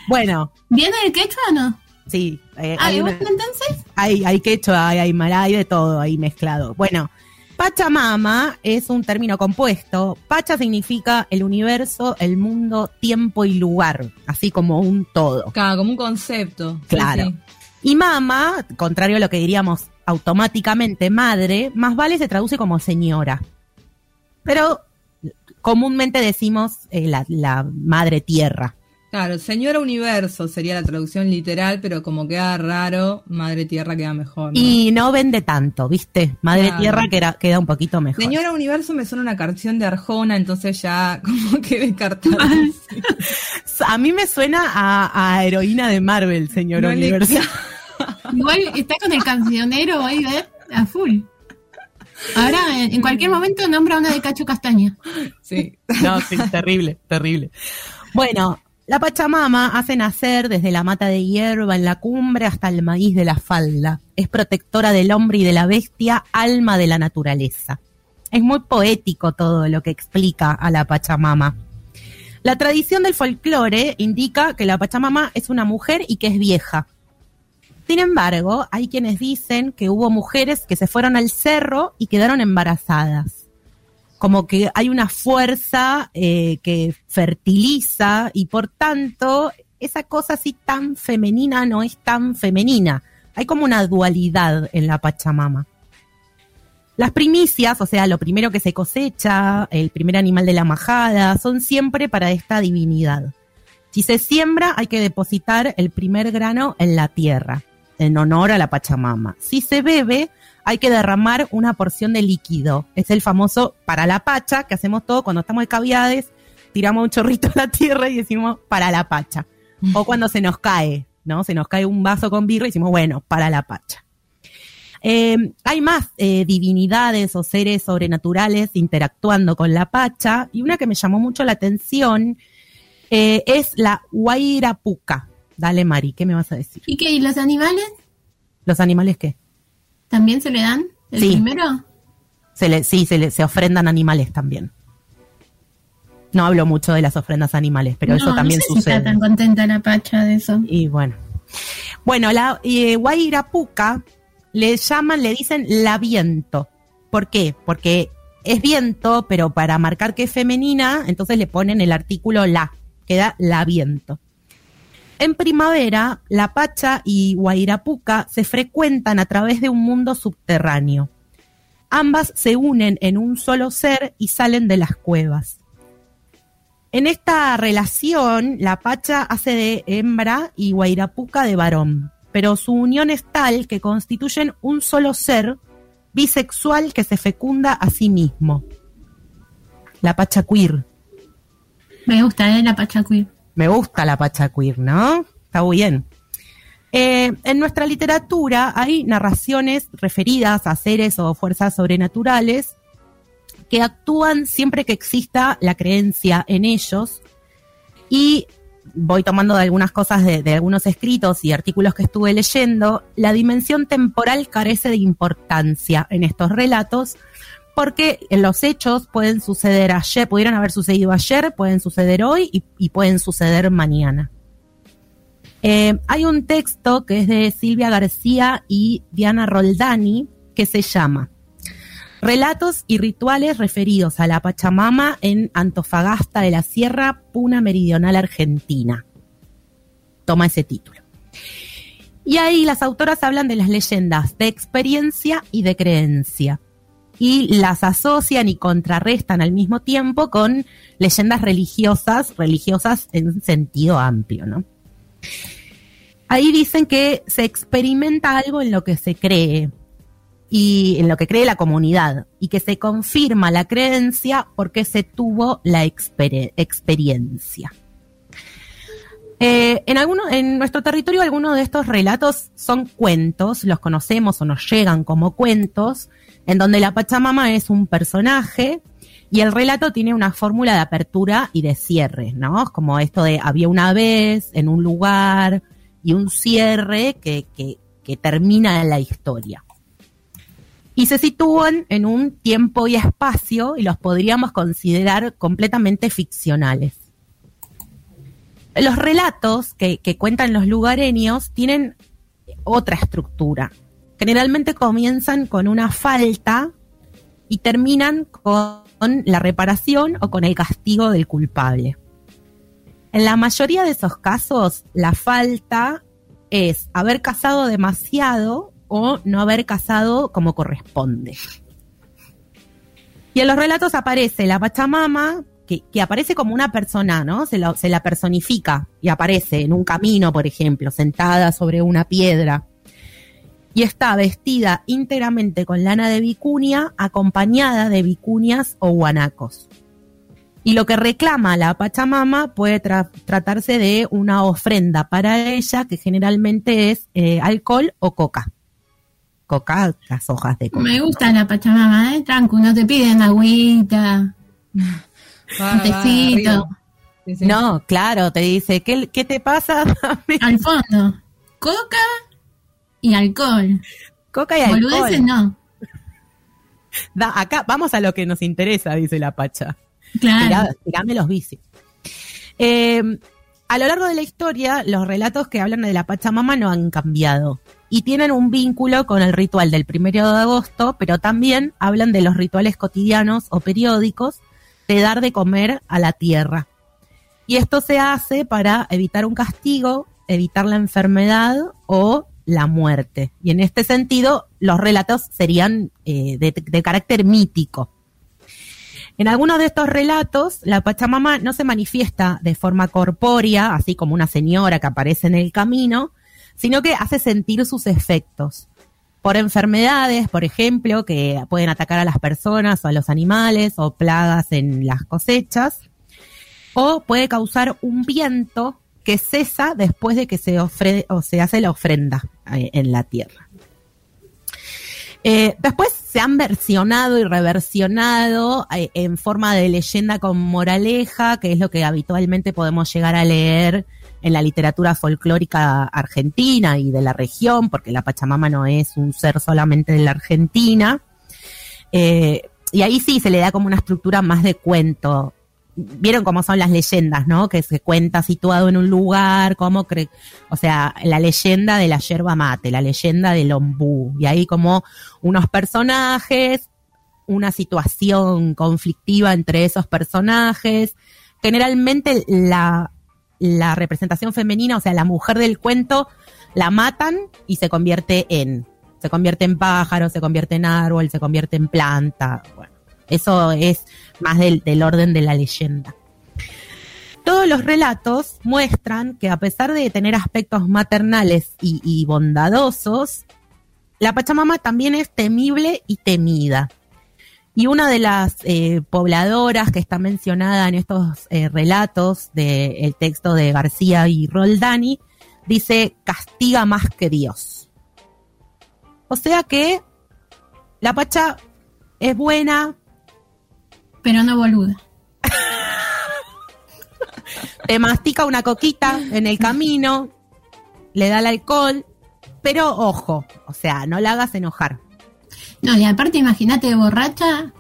Bueno, ¿Viene del quechua o no? sí, eh, Ah, hay, ¿y una- bueno, entonces? hay, hay quechua, hay aymara, hay de todo ahí mezclado. Bueno, Pachamama es un término compuesto. Pacha significa el universo, el mundo, tiempo y lugar, así como un todo. Claro, como un concepto. Sí, Claro. sí. Y mama, contrario a lo que diríamos automáticamente madre, más vale se traduce como señora. Pero comúnmente decimos eh, la, la madre tierra. Claro, señora universo sería la traducción literal, pero como queda raro, madre tierra queda mejor. ¿no? Y no vende tanto, ¿viste? Madre Claro. tierra queda, queda un poquito mejor. Señora universo me suena una canción de Arjona, entonces ya como que descartado. *laughs* A mí me suena a, a heroína de Marvel, señor No le- universo. *laughs* Igual está con el cancionero ahí de a full. Ahora, en en cualquier momento nombra una de Cacho Castaña. Sí. No, sí, terrible, terrible. Bueno, la Pachamama hace nacer desde la mata de hierba en la cumbre hasta el maíz de la falda. Es protectora del hombre y de la bestia, alma de la naturaleza. Es muy poético todo lo que explica a la Pachamama. La tradición del folclore indica que la Pachamama es una mujer y que es vieja. Sin embargo, hay quienes dicen que hubo mujeres que se fueron al cerro y quedaron embarazadas como que hay una fuerza eh, que fertiliza y por tanto esa cosa así tan femenina no es tan femenina. Hay como una dualidad en la Pachamama. Las primicias, o sea, lo primero que se cosecha, el primer animal de la majada, son siempre para esta divinidad. Si se siembra, hay que depositar el primer grano en la tierra, en honor a la Pachamama. Si se bebe, hay que derramar una porción de líquido. Es el famoso para la pacha, que hacemos todo cuando estamos de cavidades, tiramos un chorrito a la tierra y decimos para la pacha. O cuando se nos cae, ¿no? Se nos cae un vaso con birra y decimos, bueno, para la pacha. Eh, hay más eh, divinidades o seres sobrenaturales interactuando con la pacha y una que me llamó mucho la atención eh, es la Huayrapuca. Dale, Mari, ¿qué me vas a decir? ¿Y qué? ¿Y los animales ¿Los animales qué? También se le dan? ¿El Sí. primero? Se le, sí, se, le, se ofrendan animales también. No hablo mucho de las ofrendas animales, pero No, eso también no sé Si sucede. está tan contenta la pacha de eso. Y bueno. Bueno, la eh, Guairapuca le llaman, le dicen la viento. ¿Por qué? Porque es viento, pero para marcar que es femenina, entonces le ponen el artículo la, queda la viento. En primavera, la Pacha y Guairapuca se frecuentan a través de un mundo subterráneo. Ambas se unen en un solo ser y salen de las cuevas. En esta relación, la Pacha hace de hembra y Guairapuca de varón, pero su unión es tal que constituyen un solo ser bisexual que se fecunda a sí mismo. La Pacha queer. Me gusta, ¿eh? La pacha queer. Me gusta la Pacha queer, ¿no? Está muy bien. Eh, en nuestra literatura hay narraciones referidas a seres o fuerzas sobrenaturales que actúan siempre que exista la creencia en ellos y voy tomando de algunas cosas de, de algunos escritos y artículos que estuve leyendo, la dimensión temporal carece de importancia en estos relatos porque los hechos pueden suceder ayer, pudieron haber sucedido ayer, pueden suceder hoy y, y pueden suceder mañana. Eh, hay un texto que es de Silvia García y Diana Roldani que se llama Relatos y rituales referidos a la Pachamama en Antofagasta de la Sierra, Puna Meridional Argentina. Toma ese título. Y ahí las autoras hablan de las leyendas de experiencia y de creencia. Y las asocian y contrarrestan al mismo tiempo con leyendas religiosas, religiosas en sentido amplio, ¿no? Ahí dicen que se experimenta algo en lo que se cree y en lo que cree la comunidad y que se confirma la creencia porque se tuvo la exper experiencia. Eh, en, alguno, en nuestro territorio algunos de estos relatos son cuentos, los conocemos o nos llegan como cuentos, en donde la Pachamama es un personaje y el relato tiene una fórmula de apertura y de cierre, ¿no? Como esto de había una vez, en un lugar, y un cierre que, que, que termina la historia. Y se sitúan en un tiempo y espacio y los podríamos considerar completamente ficcionales. Los relatos que, que cuentan los lugareños tienen otra estructura. Generalmente comienzan con una falta y terminan con la reparación o con el castigo del culpable. En la mayoría de esos casos, la falta es haber cazado demasiado o no haber cazado como corresponde. Y en los relatos aparece la Pachamama, que, aparece como una persona, ¿no? Se se la personifica y aparece en un camino, por ejemplo, sentada sobre una piedra. Y está vestida íntegramente con lana de vicuña, acompañada de vicuñas o guanacos. Y lo que reclama la Pachamama puede tra- tratarse de una ofrenda para ella, que generalmente es eh, alcohol o coca. Coca, las hojas de coca. Me gusta la Pachamama, ¿eh? Tranco, no te piden agüita, Va, un va, tecito. arriba. Sí, sí. No, claro, te dice, ¿qué, qué te pasa? *laughs* Al fondo, coca y alcohol. coca y alcohol. Boludeces no. *laughs* Da, acá vamos a lo que nos interesa, dice la Pacha. Claro. Tirá- tirame los vicios. Eh, a lo largo de la historia, los relatos que hablan de la Pachamama no han cambiado y tienen un vínculo con el ritual del primero de agosto, pero también hablan de los rituales cotidianos o periódicos de dar de comer a la tierra. Y esto se hace para evitar un castigo, evitar la enfermedad o la muerte. Y en este sentido, los relatos serían eh, de, de carácter mítico. En algunos de estos relatos, la Pachamama no se manifiesta de forma corpórea, así como una señora que aparece en el camino, sino que hace sentir sus efectos. Por enfermedades, por ejemplo, que pueden atacar a las personas o a los animales, o plagas en las cosechas, o puede causar un viento que cesa después de que se, ofre o se hace la ofrenda eh, en la tierra. Eh, después se han versionado y reversionado eh, en forma de leyenda con moraleja, que es lo que habitualmente podemos llegar a leer en la literatura folclórica argentina y de la región, porque la Pachamama no es un ser solamente de la Argentina. Y ahí sí se le da como una estructura más de cuento. Vieron cómo son las leyendas, ¿no? Que se cuenta situado en un lugar, cómo cre o sea, la leyenda de la yerba mate, la leyenda del ombú, y ahí como unos personajes, una situación conflictiva entre esos personajes. Generalmente la, la representación femenina, o sea, la mujer del cuento, la matan y se convierte en, se convierte en pájaro, se convierte en árbol, se convierte en planta. Bueno, eso es más del, orden de la leyenda. Todos los relatos muestran que a pesar de tener aspectos maternales y, y bondadosos, la Pachamama también es temible y temida. Y una de las eh, pobladoras que está mencionada en estos eh, relatos del texto de García y Roldani dice, castiga más que Dios. O sea que la Pacha es buena, Pero no boluda. *laughs* te mastica una coquita en el camino, le da el alcohol, pero ojo, o sea, no la hagas enojar. No, y aparte imagínate borracha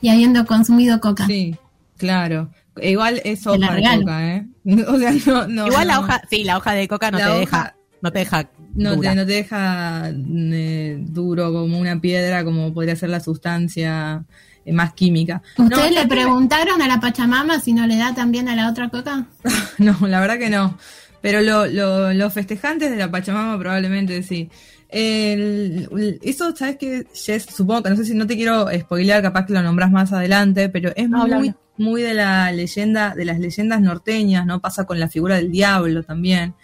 y habiendo consumido coca. Sí, claro. Igual es Te la hoja de coca, ¿eh? *laughs* O sea, no, no. Igual la hoja, sí, la hoja de coca no La te hoja- deja, no te deja No te, no te deja eh, duro como una piedra, como podría ser la sustancia más química. ¿Ustedes No, le preguntaron a la Pachamama si no le da también a la otra coca? *laughs* No, la verdad que no. Pero lo, lo- los festejantes de la Pachamama probablemente sí. El- el- eso, ¿sabes qué? Jess, supongo que no sé si no te quiero spoilear, capaz que lo nombras más adelante, pero es No, muy, habla. muy de la leyenda, de las leyendas norteñas, ¿no? Pasa con la figura del diablo también,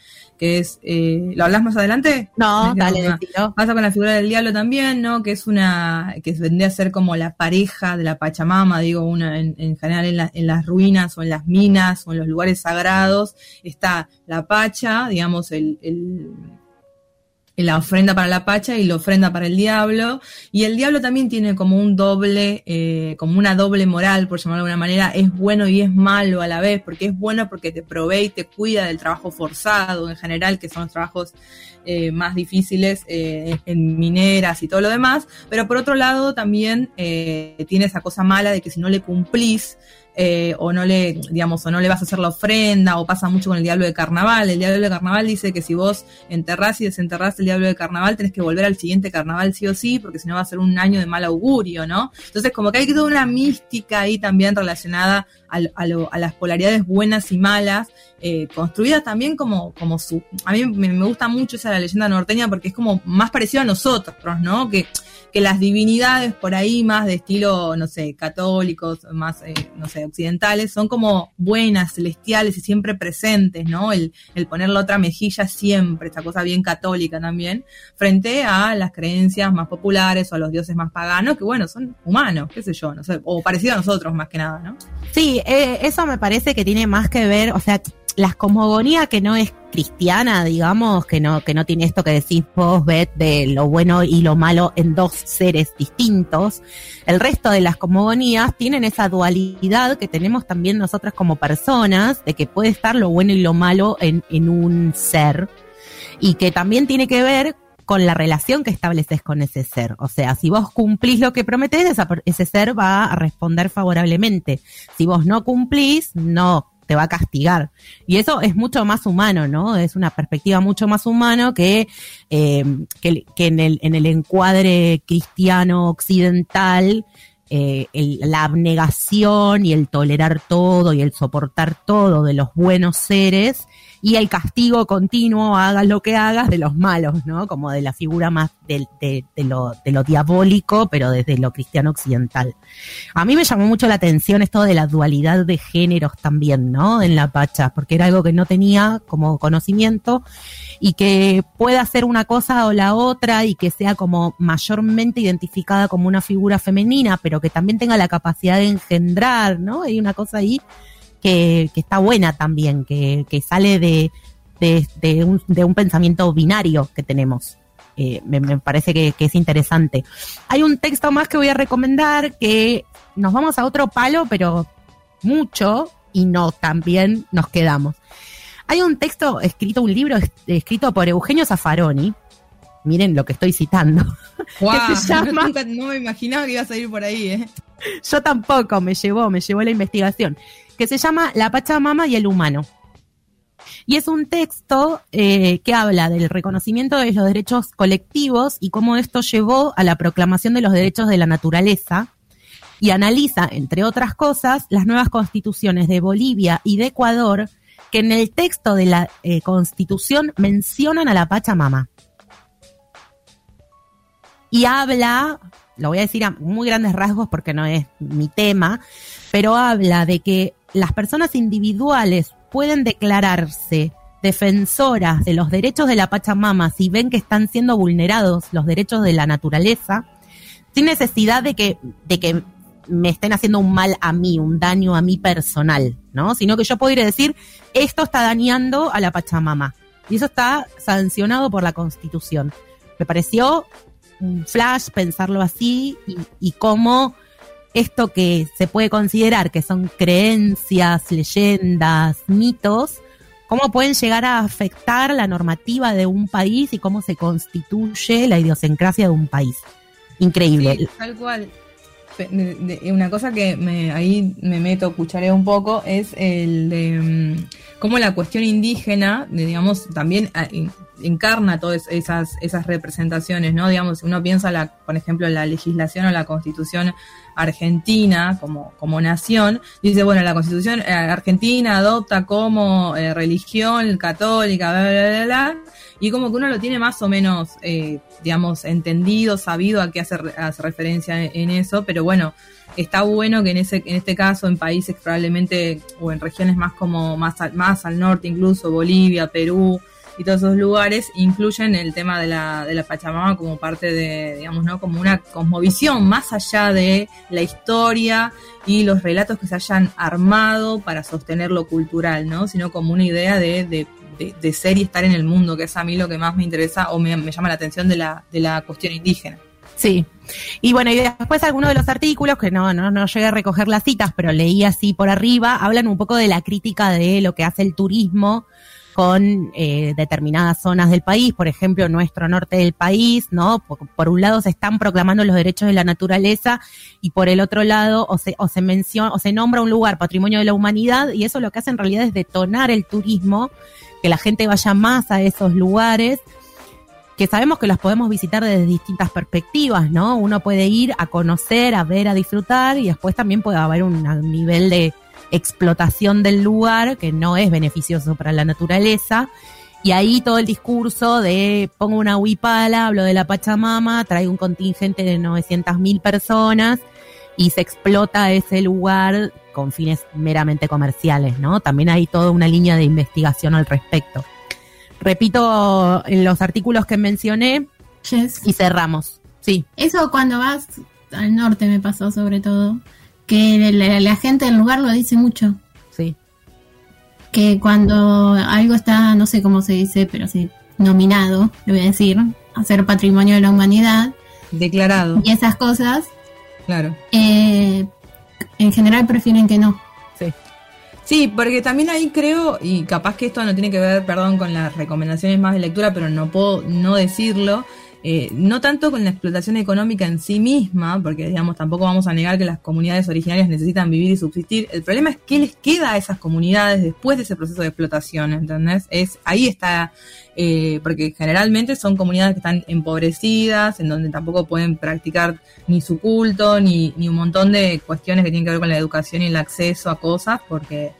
que es, eh, ¿lo hablas más adelante? No, dale, decilo. Pasa con la figura del diablo también, ¿no? Que es una, que vendría a ser como la pareja de la Pachamama, digo, una, en, en general en, la- en las ruinas o en las minas o en los lugares sagrados, está la Pacha, digamos, el, el- la ofrenda para la Pacha y la ofrenda para el diablo. Y el diablo también tiene como un doble, eh, como una doble moral, por llamarlo de alguna manera, es bueno y es malo a la vez, porque es bueno porque te provee y te cuida del trabajo forzado en general, que son los trabajos eh, más difíciles eh, en mineras y todo lo demás, pero por otro lado también eh, tiene esa cosa mala de que si no le cumplís eh, o no le, digamos, o no le vas a hacer la ofrenda, o pasa mucho con el diablo de carnaval. El diablo de carnaval dice que si vos enterrás y desenterrás el diablo de carnaval, tenés que volver al siguiente carnaval sí o sí, porque si no va a ser un año de mal augurio, ¿no? Entonces, como que hay toda una mística ahí también relacionada al- a, lo- a las polaridades buenas y malas, eh, construidas también como, como su. A mí me, gusta mucho esa la leyenda norteña porque es como más parecido a nosotros, ¿no? Que, que las divinidades por ahí más de estilo, no sé, católicos, más, eh, no sé, occidentales, son como buenas, celestiales y siempre presentes, ¿no? El, el poner la otra mejilla siempre, esta cosa bien católica también, frente a las creencias más populares o a los dioses más paganos, que bueno, son humanos, qué sé yo, no sé, o parecido a nosotros más que nada, ¿no? Sí, eh, eso me parece que tiene más que ver, o sea, la cosmogonía que no es cristiana, digamos, que no, que no tiene esto que decís vos, Beth, de lo bueno y lo malo en dos seres distintos. El resto de las cosmogonías tienen esa dualidad que tenemos también nosotras como personas, de que puede estar lo bueno y lo malo en, en un ser, y que también tiene que ver con la relación que estableces con ese ser. O sea, si vos cumplís lo que prometés, ese ser va a responder favorablemente. Si vos no cumplís, no te va a castigar. Y eso es mucho más humano, ¿no? Es una perspectiva mucho más humano que, eh, que, en, el, en el encuadre cristiano occidental, eh, la abnegación y el tolerar todo y el soportar todo de los buenos seres y el castigo continuo, hagas lo que hagas, de los malos, ¿no? Como de la figura más del- de, de lo, de lo diabólico, pero desde lo cristiano occidental. A mí me llamó mucho la atención esto de la dualidad de géneros también, ¿no? En la Pacha, porque era algo que no tenía como conocimiento y que pueda ser una cosa o la otra y que sea como mayormente identificada como una figura femenina, pero que también tenga la capacidad de engendrar, ¿no? Hay una cosa ahí que, que está buena también, que, que sale de, de, de un, de un pensamiento binario que tenemos. Eh, me, me parece que, que es interesante. Hay un texto más que voy a recomendar que nos vamos a otro palo, pero mucho, y no, también nos quedamos. Hay un texto escrito, un libro es- escrito por Eugenio Zaffaroni. Miren lo que estoy citando. *laughs* Guau, se *laughs* llama- nunca- no me imaginaba que ibas a ir por ahí, ¿eh? Yo tampoco, me llevó, me llevó la investigación. Que se llama La Pachamama y el humano. Y es un texto eh, que habla del reconocimiento de los derechos colectivos y cómo esto llevó a la proclamación de los derechos de la naturaleza y analiza, entre otras cosas, las nuevas constituciones de Bolivia y de Ecuador que en el texto de la eh, constitución mencionan a la Pachamama. Y habla, lo voy a decir a muy grandes rasgos porque no es mi tema, pero habla de que las personas individuales pueden declararse defensoras de los derechos de la Pachamama si ven que están siendo vulnerados los derechos de la naturaleza, sin necesidad de que, de que me estén haciendo un mal a mí, un daño a mí personal, ¿no? Sino que yo puedo ir a decir, esto está dañando a la Pachamama. Y eso está sancionado por la Constitución. Me pareció un flash pensarlo así y, y cómo esto que se puede considerar que son creencias, leyendas, mitos, cómo pueden llegar a afectar la normativa de un país y cómo se constituye la idiosincrasia de un país. Increíble. Sí, tal cual. Una cosa que ahí me meto, cuchareo un poco, es el de mm, cómo la cuestión indígena, digamos, también ah, encarna todas esas, esas representaciones, ¿no? Digamos, uno piensa, la, por ejemplo, en la legislación o la constitución argentina como, como nación, dice, bueno, la constitución eh, argentina adopta como eh, religión católica, bla, bla, bla, bla, y como que uno lo tiene más o menos, eh, digamos, entendido, sabido a qué hace, hace referencia en, en eso, pero bueno, está bueno que en ese en este caso en países probablemente o en regiones más como más al, más al norte incluso Bolivia Perú y todos esos lugares incluyen el tema de la, de la Pachamama como parte de, digamos, ¿no? Como una cosmovisión más allá de la historia y los relatos que se hayan armado para sostener lo cultural, ¿no? Sino como una idea de, de, de, ser y estar en el mundo, que es a mí lo que más me interesa o me, me llama la atención de la, de la cuestión indígena. Sí. Y bueno, y después algunos de los artículos, que no, no, no llegué a recoger las citas, pero leí así por arriba, hablan un poco de la crítica de lo que hace el turismo con eh, determinadas zonas del país, por ejemplo, nuestro norte del país, ¿no? Por, por, un lado se están proclamando los derechos de la naturaleza y por el otro lado o se, o se menciona o se nombra un lugar patrimonio de la humanidad y eso lo que hace en realidad es detonar el turismo, que la gente vaya más a esos lugares que sabemos que los podemos visitar desde distintas perspectivas, ¿no? Uno puede ir a conocer, a ver, a disfrutar y después también puede haber un nivel de explotación del lugar que no es beneficioso para la naturaleza. Y ahí todo el discurso de pongo una huipala, hablo de la Pachamama, traigo un contingente de 900 mil personas y se explota ese lugar con fines meramente comerciales, ¿no? También hay toda una línea de investigación al respecto. Repito los artículos que mencioné Yes. y cerramos. Sí. Eso cuando vas al norte me pasó sobre todo, que la, la gente del lugar lo dice mucho, Sí. que cuando algo está, no sé cómo se dice, pero sí, nominado, le voy a decir, a ser patrimonio de la humanidad Declarado, y esas cosas, claro. eh, en general prefieren que no. Sí. Sí, porque también ahí creo, y capaz que esto no tiene que ver, perdón, con las recomendaciones más de lectura, pero no puedo no decirlo, eh, no tanto con la explotación económica en sí misma, porque digamos tampoco vamos a negar que las comunidades originarias necesitan vivir y subsistir. El problema es qué les queda a esas comunidades después de ese proceso de explotación, ¿entendés? Es ahí está, eh, porque generalmente son comunidades que están empobrecidas, en donde tampoco pueden practicar ni su culto, ni, ni un montón de cuestiones que tienen que ver con la educación y el acceso a cosas, porque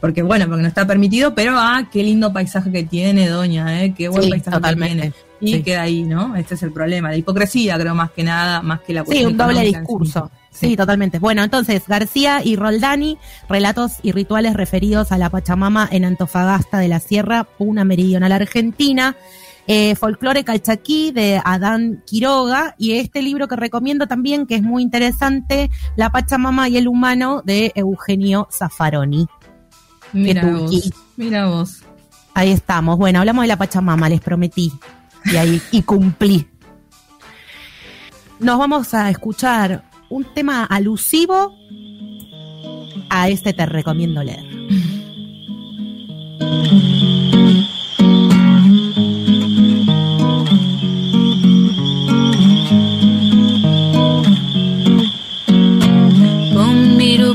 porque bueno, porque no está permitido, pero ah, qué lindo paisaje que tiene Doña, eh, qué buen Sí, paisaje totalmente. que tiene. Y Sí. queda ahí, ¿no? Este es el problema, la hipocresía, creo, más que nada, más que la Sí, cuestión un doble sí discurso. Sí. totalmente. Bueno, entonces, García y Roldani, relatos y rituales referidos a la Pachamama en Antofagasta de la Sierra, una meridional argentina. Eh, Folclore Calchaquí de Adán Quiroga y este libro que recomiendo también, que es muy interesante, La Pachamama y el Humano de Eugenio Zaffaroni. Mira vos, mira vos. Ahí estamos. Bueno, hablamos de la Pachamama, les prometí. Y ahí, y cumplí. Nos vamos a escuchar un tema alusivo a este te recomiendo leer. Pumbiru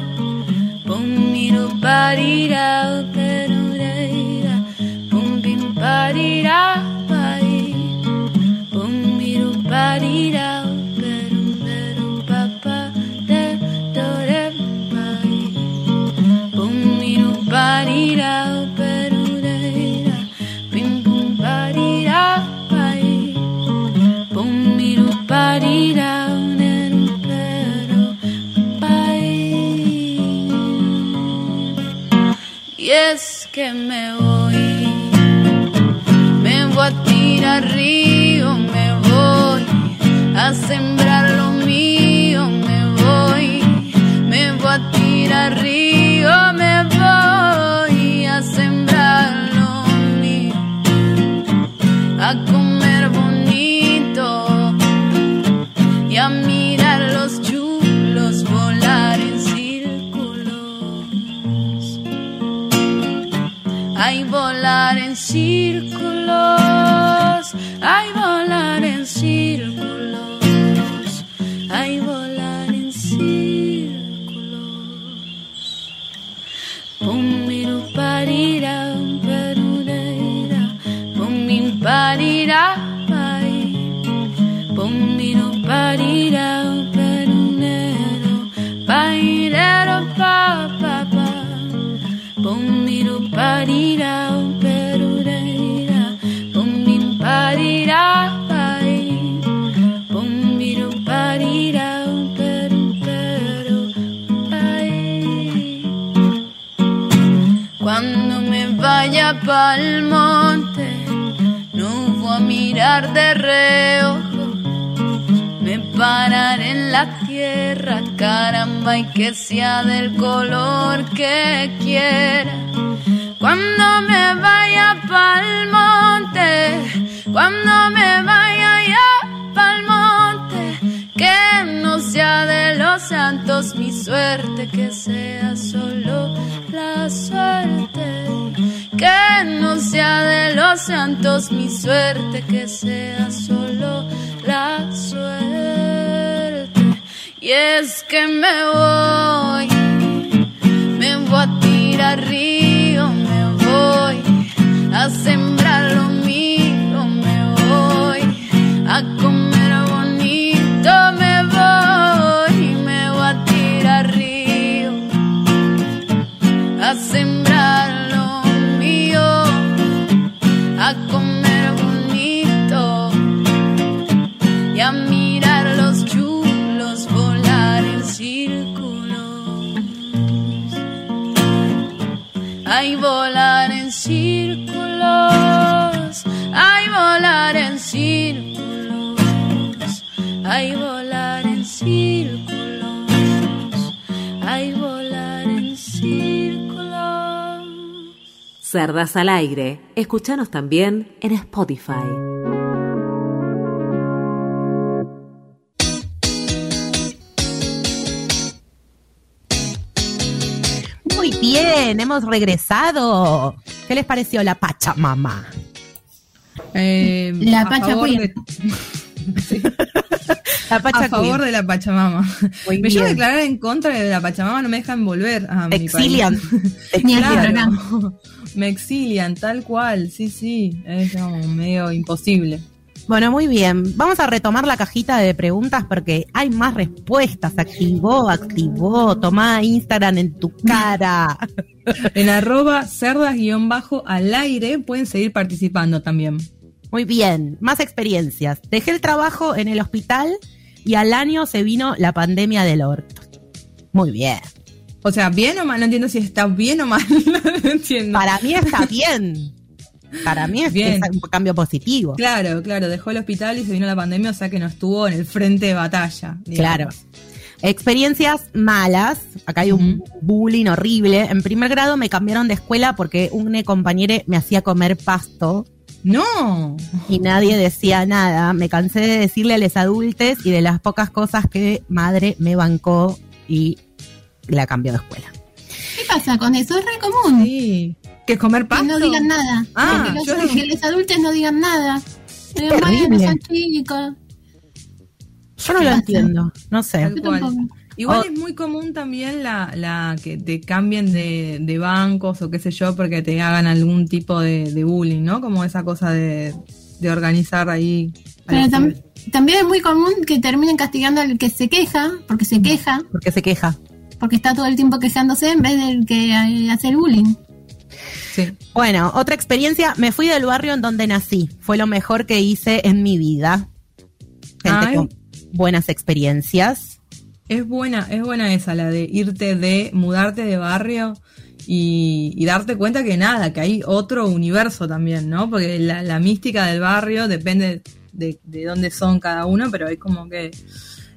bum, ba-dee-da, da-doo-da-dee-da, boom, bing, ba-dee-da. Me voy, me voy a tirar río, me voy. A sembrar pa'l monte, no voy a mirar de reojo. Me pararé en la tierra, caramba, y que sea del color que quiera. Cuando me vaya pa'l monte, cuando me vaya ya pa'l monte, que no sea de los santos mi suerte, que sea solo la suerte. Que no sea de los santos mi suerte, que sea solo la suerte. Y es que me voy, me voy a tirar río, Cerdas al aire. Escúchanos también en Spotify. Muy bien, hemos regresado. ¿Qué les pareció la Pachamama? Eh, La a Pacha favor Queen. de- *laughs* Sí, La Pacha a favor Queen. de la Pachamama. Muy me llevo a bien. declarar en contra de la Pachamama, no me dejan volver a mi exilian. país. Te Ni al exilian. Me exilian, tal cual, sí, sí, es como medio imposible. Bueno, muy bien. Vamos a retomar la cajita de preguntas porque hay más respuestas. Activó, activó. Tomá Instagram en tu cara. *laughs* En arroba cerdas-bajo al aire pueden seguir participando también. Muy bien. Más experiencias. Dejé el trabajo en el hospital y al año se vino la pandemia del orto. Muy bien. O sea, bien o mal, no entiendo si está bien o mal, *laughs* no entiendo. Para mí está bien. Para mí es, Bien. es un cambio positivo. Claro, claro, dejó el hospital y se vino la pandemia, o sea que no estuvo en el frente de batalla. digamos. Claro. Experiencias malas. Acá hay un bullying horrible. En primer grado me cambiaron de escuela porque un compañero me hacía comer pasto No. y nadie decía nada. Me cansé de decirle a los adultos y de las pocas cosas que madre me bancó y la cambió de escuela. ¿Qué pasa con eso? Es re común. Sí. ¿Que comer Que pasto? no digan nada. Ah, que, los, yo que los adultos no digan nada. Digan, terrible. bueno, son chicos. Yo no lo pasa? entiendo, no sé. Igual Oh. es muy común también la, la que te cambien de, de bancos o qué sé yo porque te hagan algún tipo de, de bullying, ¿no? Como esa cosa de, de organizar ahí. Pero tam- también es muy común que terminen castigando al que se queja, porque se queja, Porque se queja. Porque está todo el tiempo quejándose en vez del que eh, hace el bullying. Sí. Bueno, otra experiencia, me fui del barrio en donde nací. Fue lo mejor que hice en mi vida. Gente Ay. con buenas experiencias. Es buena, es buena esa, la de irte de, mudarte de barrio y, y darte cuenta que nada, que hay otro universo también, ¿no? Porque la, la mística del barrio depende de, de dónde son cada uno, pero hay como que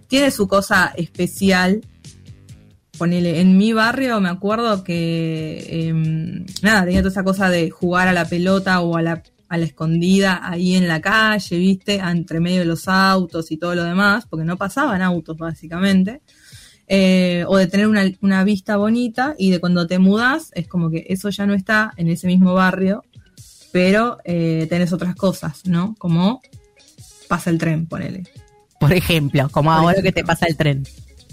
tiene su cosa especial. Ponele, en mi barrio me acuerdo que, em, nada, tenía toda esa cosa de jugar a la pelota o a la, a la escondida ahí en la calle, ¿viste? Entre medio de los autos y todo lo demás, porque no pasaban autos básicamente. eh, o de tener una, una vista bonita y de cuando te mudas es como que eso ya no está en ese mismo barrio, pero eh, tenés otras cosas, ¿no? Como pasa el tren, ponele. Por ejemplo, como Por ahora ejemplo. que te pasa el tren.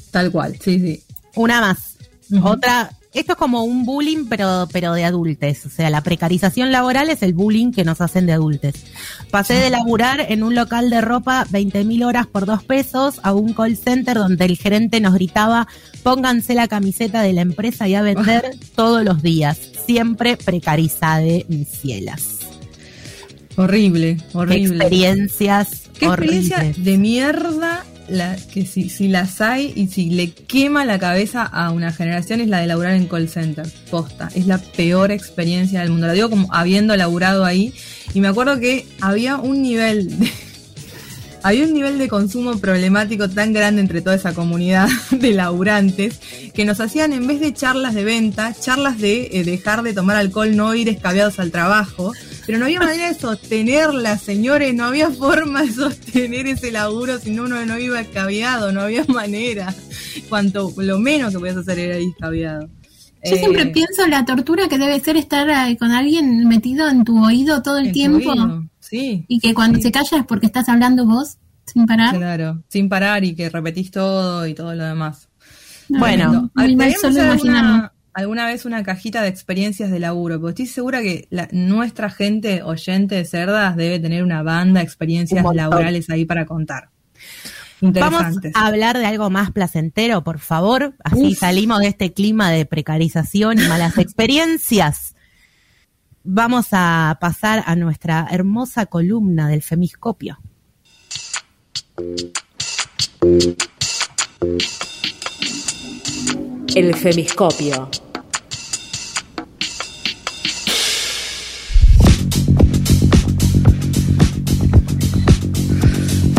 Tal cual, sí, sí. Una más. Otra, esto es como un bullying, pero, pero de adultes. O sea, la precarización laboral es el bullying que nos hacen de adultes. Pasé de laburar en un local de ropa 20 mil horas por dos pesos a un call center donde el gerente nos gritaba, pónganse la camiseta de la empresa y a vender *laughs* todos los días. Siempre precarizade, mis cielas. Horrible, horrible. experiencias Qué experiencia horribles. de mierda la, que si, si las hay y si le quema la cabeza a una generación es la de laburar en call center. Posta. Es la peor experiencia del mundo. La digo como habiendo laburado ahí. Y me acuerdo que había un nivel de, *laughs* había un nivel de consumo problemático tan grande entre toda esa comunidad *laughs* de laburantes que nos hacían en vez de charlas de venta, charlas de eh, dejar de tomar alcohol, no ir escabeados al trabajo. Pero no había manera de sostenerla, señores, no había forma de sostener ese laburo si no uno no iba escabeado, no había manera. Cuanto lo menos que podías hacer era ir escabeado. Yo Eh, siempre pienso la tortura que debe ser estar eh, con alguien metido en tu oído todo el tiempo oído. Sí. y que cuando Sí. se calla es porque estás hablando vos sin parar. Claro, sin parar y que repetís todo y todo lo demás. Bueno, a mí me Deberíamos solo alguna, alguna vez una cajita de experiencias de laburo, porque estoy segura que la- nuestra gente oyente de cerdas debe tener una banda de experiencias laborales ahí para contar. Vamos a hablar de algo más placentero, por favor. Así Uf. salimos de este clima de precarización y malas *laughs* experiencias. Vamos a pasar a nuestra hermosa columna del femiscopio. El femiscopio.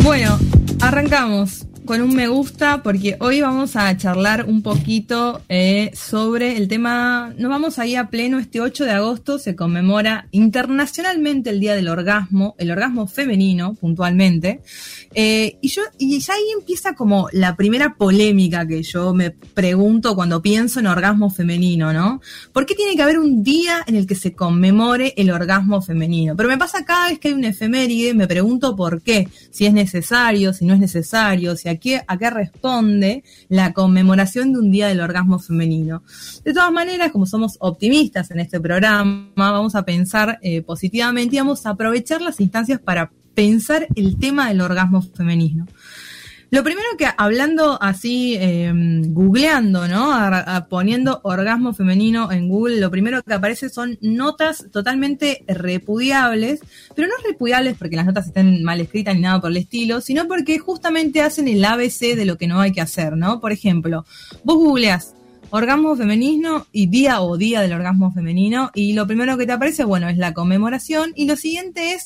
Bueno, arrancamos con un me gusta porque hoy vamos a charlar un poquito eh, sobre el tema, nos vamos ahí a pleno, este 8 de agosto se conmemora internacionalmente el Día del Orgasmo, el orgasmo femenino puntualmente, Eh, y yo, y ya ahí empieza como la primera polémica que yo me pregunto cuando pienso en orgasmo femenino, ¿no? ¿Por qué tiene que haber un día en el que se conmemore el orgasmo femenino? Pero me pasa cada vez que hay un efeméride, me pregunto por qué, si es necesario, si no es necesario, si a qué, responde la conmemoración de un día del orgasmo femenino. De todas maneras, como somos optimistas en este programa, vamos a pensar eh, positivamente y vamos a aprovechar las instancias para pensar el tema del orgasmo femenino. Lo primero que hablando así, eh, googleando, ¿no? Poniendo orgasmo femenino en Google, lo primero que aparece son notas totalmente repudiables, pero no repudiables porque las notas estén mal escritas ni nada por el estilo, sino porque justamente hacen el ABC de lo que no hay que hacer, ¿no? Por ejemplo, vos googleás orgasmo femenino y día o día del orgasmo femenino y lo primero que te aparece, bueno, es la conmemoración y lo siguiente es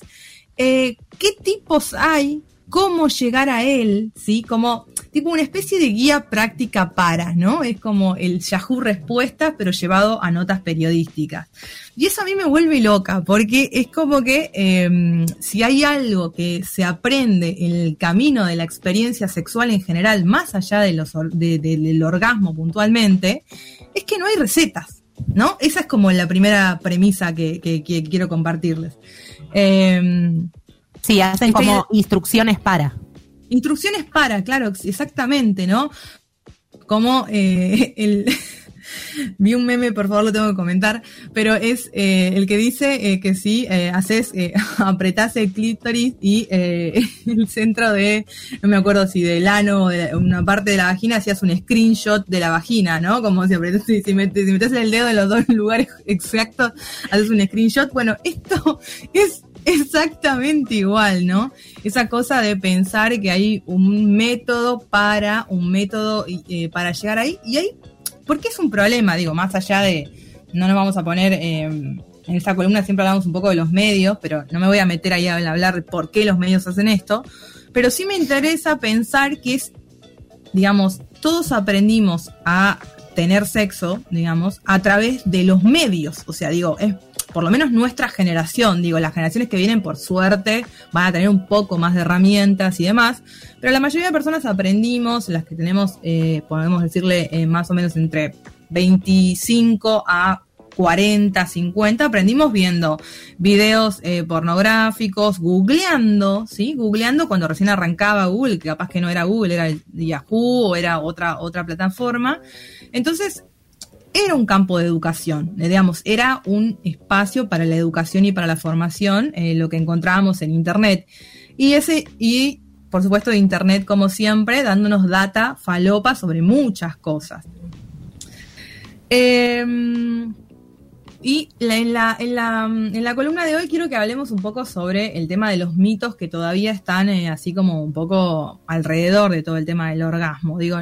eh, qué tipos hay, cómo llegar a él, ¿sí? Como tipo una especie de guía práctica para, ¿no? Es como el Yahoo Respuestas, pero llevado a notas periodísticas. Y eso a mí me vuelve loca, porque es como que eh, si hay algo que se aprende en el camino de la experiencia sexual en general, más allá de los, del orgasmo puntualmente, es que no hay recetas, ¿no? Esa es como la primera premisa que, quiero compartirles. Eh, Sí, hacen Estoy- como instrucciones para. Instrucciones para, claro, exactamente, ¿no? Como eh, *laughs* el... *laughs* Vi un meme, por favor lo tengo que comentar, pero es eh, el que dice eh, que si eh, haces, eh, *laughs* apretás el clítoris y eh, el centro de, no me acuerdo si del ano o de una parte de la vagina, hacías un screenshot de la vagina, ¿no? Como si apretás, si, si metes, si metes el dedo en los dos lugares exactos, haces un screenshot. Bueno, esto es exactamente igual, ¿no? Esa cosa de pensar que hay un método para, un método eh, para llegar ahí. Y ahí, ¿por qué es un problema? Digo, más allá de, no nos vamos a poner, eh, en esta columna siempre hablamos un poco de los medios, pero no me voy a meter ahí a hablar de por qué los medios hacen esto. Pero sí me interesa pensar que es, digamos, todos aprendimos a tener sexo, digamos, a través de los medios. O sea, digo, es por lo menos nuestra generación, digo, las generaciones que vienen por suerte van a tener un poco más de herramientas y demás, pero la mayoría de personas aprendimos, las que tenemos, eh, podemos decirle, eh, más o menos entre 25 a 40, 50, aprendimos viendo videos eh, pornográficos, googleando, ¿sí? Googleando cuando recién arrancaba Google, que capaz que no era Google, era Yahoo o era otra, otra plataforma. Entonces, era un campo de educación, eh, digamos, era un espacio para la educación y para la formación, eh, lo que encontrábamos en Internet. Y ese, y por supuesto, Internet, como siempre, dándonos data falopa sobre muchas cosas. Em, y en, la, en, la, en, la, columna de hoy quiero que hablemos un poco sobre el tema de los mitos que todavía están eh, así como un poco alrededor de todo el tema del orgasmo. Digo,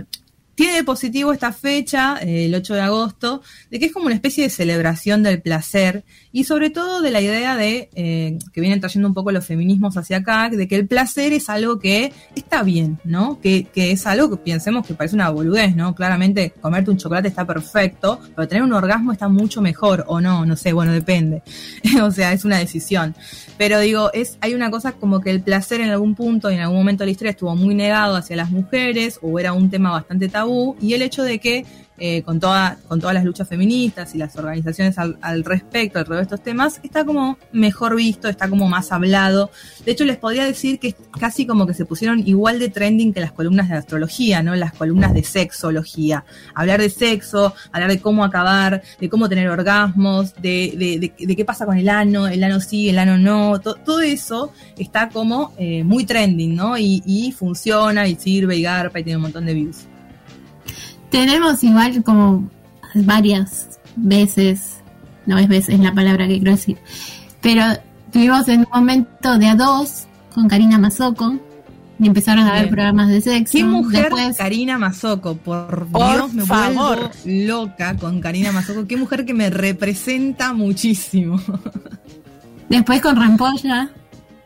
tiene de positivo esta fecha, eh, el 8 de agosto, de que es como una especie de celebración del placer y sobre todo de la idea de, eh, que vienen trayendo un poco los feminismos hacia acá, de que el placer es algo que está bien, ¿no? Que, que es algo que pensemos que parece una boludez, ¿no? Claramente comerte un chocolate está perfecto, pero tener un orgasmo está mucho mejor o no, no sé, bueno, depende. *laughs* o sea, es una decisión. Pero digo, es, hay una cosa como que el placer en algún punto y en algún momento de la historia estuvo muy negado hacia las mujeres o era un tema bastante tabú y el hecho de que eh, con, toda, con todas las luchas feministas y las organizaciones al, al, respecto, alrededor de estos temas, está como mejor visto, está como más hablado. De hecho, les podría decir que es casi como que se pusieron igual de trending que las columnas de astrología, ¿no? Las columnas de sexología. Hablar de sexo, hablar de cómo acabar, de cómo tener orgasmos, de, de, de, de qué pasa con el ano, el ano sí, el ano no. To, todo eso está como eh, muy trending, ¿no? Y, y funciona y sirve y garpa y tiene un montón de views tenemos igual como varias veces, no es veces la palabra que quiero decir, pero tuvimos en un momento de a dos con Karina Mazoco y empezaron a ver programas de sexo. ¿Qué mujer Después, Karina Mazoco? Por, por Dios, me favor. vuelvo loca con Karina Mazoco. Qué mujer que me representa muchísimo. Después con Rampolla.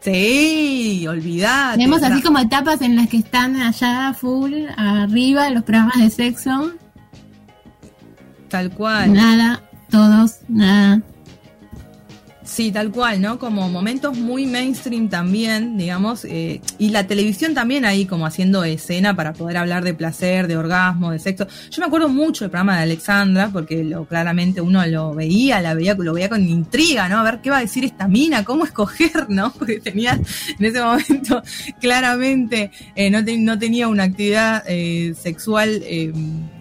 Sí, olvidate. Tenemos así como etapas en las que están allá full, arriba, los programas de sexo. Tal cual. Nada, todos, nada. Sí, tal cual, ¿no? Como momentos muy mainstream también, digamos, eh, y la televisión también ahí como haciendo escena para poder hablar de placer, de orgasmo, de sexo. Yo me acuerdo mucho del programa de Alexandra, porque lo, claramente uno lo veía, la veía, lo veía con intriga, ¿no? A ver qué va a decir esta mina, cómo escoger, *laughs* ¿no? Porque tenía en ese momento *laughs* claramente eh, no, te, no, tenía una actividad eh, sexual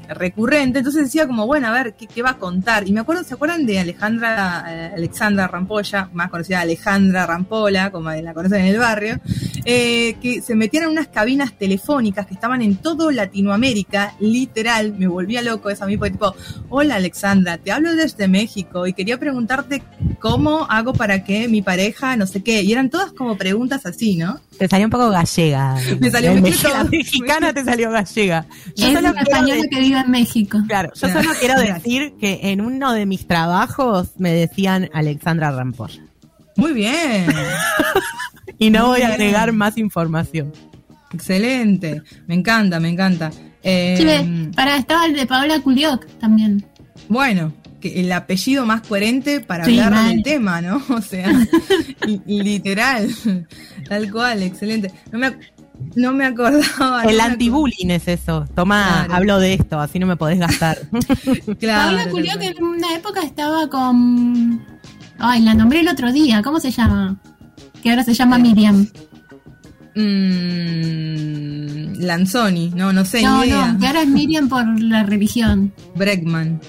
recurrente, entonces decía como, bueno, a ver, ¿qué, ¿qué, va a contar? Y me acuerdo, ¿se acuerdan de Alejandra, eh, Alexandra Rampolla, más conocida Alejandra Rampola, como la conocen en el barrio, eh, que se metían en unas cabinas telefónicas que estaban en todo Latinoamérica, literal, me volvía loco eso a mí, porque tipo, hola Alexandra, te hablo desde México y quería preguntarte cómo hago para que mi pareja, no sé qué, y eran todas como preguntas así, ¿no? Te salió un poco gallega. Me salió muy la mexicana te salió gallega. Yo es solo española que vive en México. Claro, yo solo *laughs* quiero decir que en uno de mis trabajos me decían Alexandra Rampolla. Muy bien. *laughs* y no voy a agregar más información. Excelente. Me encanta, me encanta. Eh, sí, para estaba el de Paola Culioc también. Bueno, que el apellido más coherente para sí, hablar del tema, ¿no? *laughs* O sea, literal, tal cual, excelente. No me, no me acordaba. El anti-bullying es eso. Toma, claro. hablo de esto, así no me podés gastar. *laughs* claro. Paola Culioc en una época estaba con. Ay, la nombré el otro día, ¿cómo se llama? Que ahora se llama Miriam. Mm, Lanzoni, no, no sé. No, ni idea. no, que ahora es Miriam por la religión. Breckman.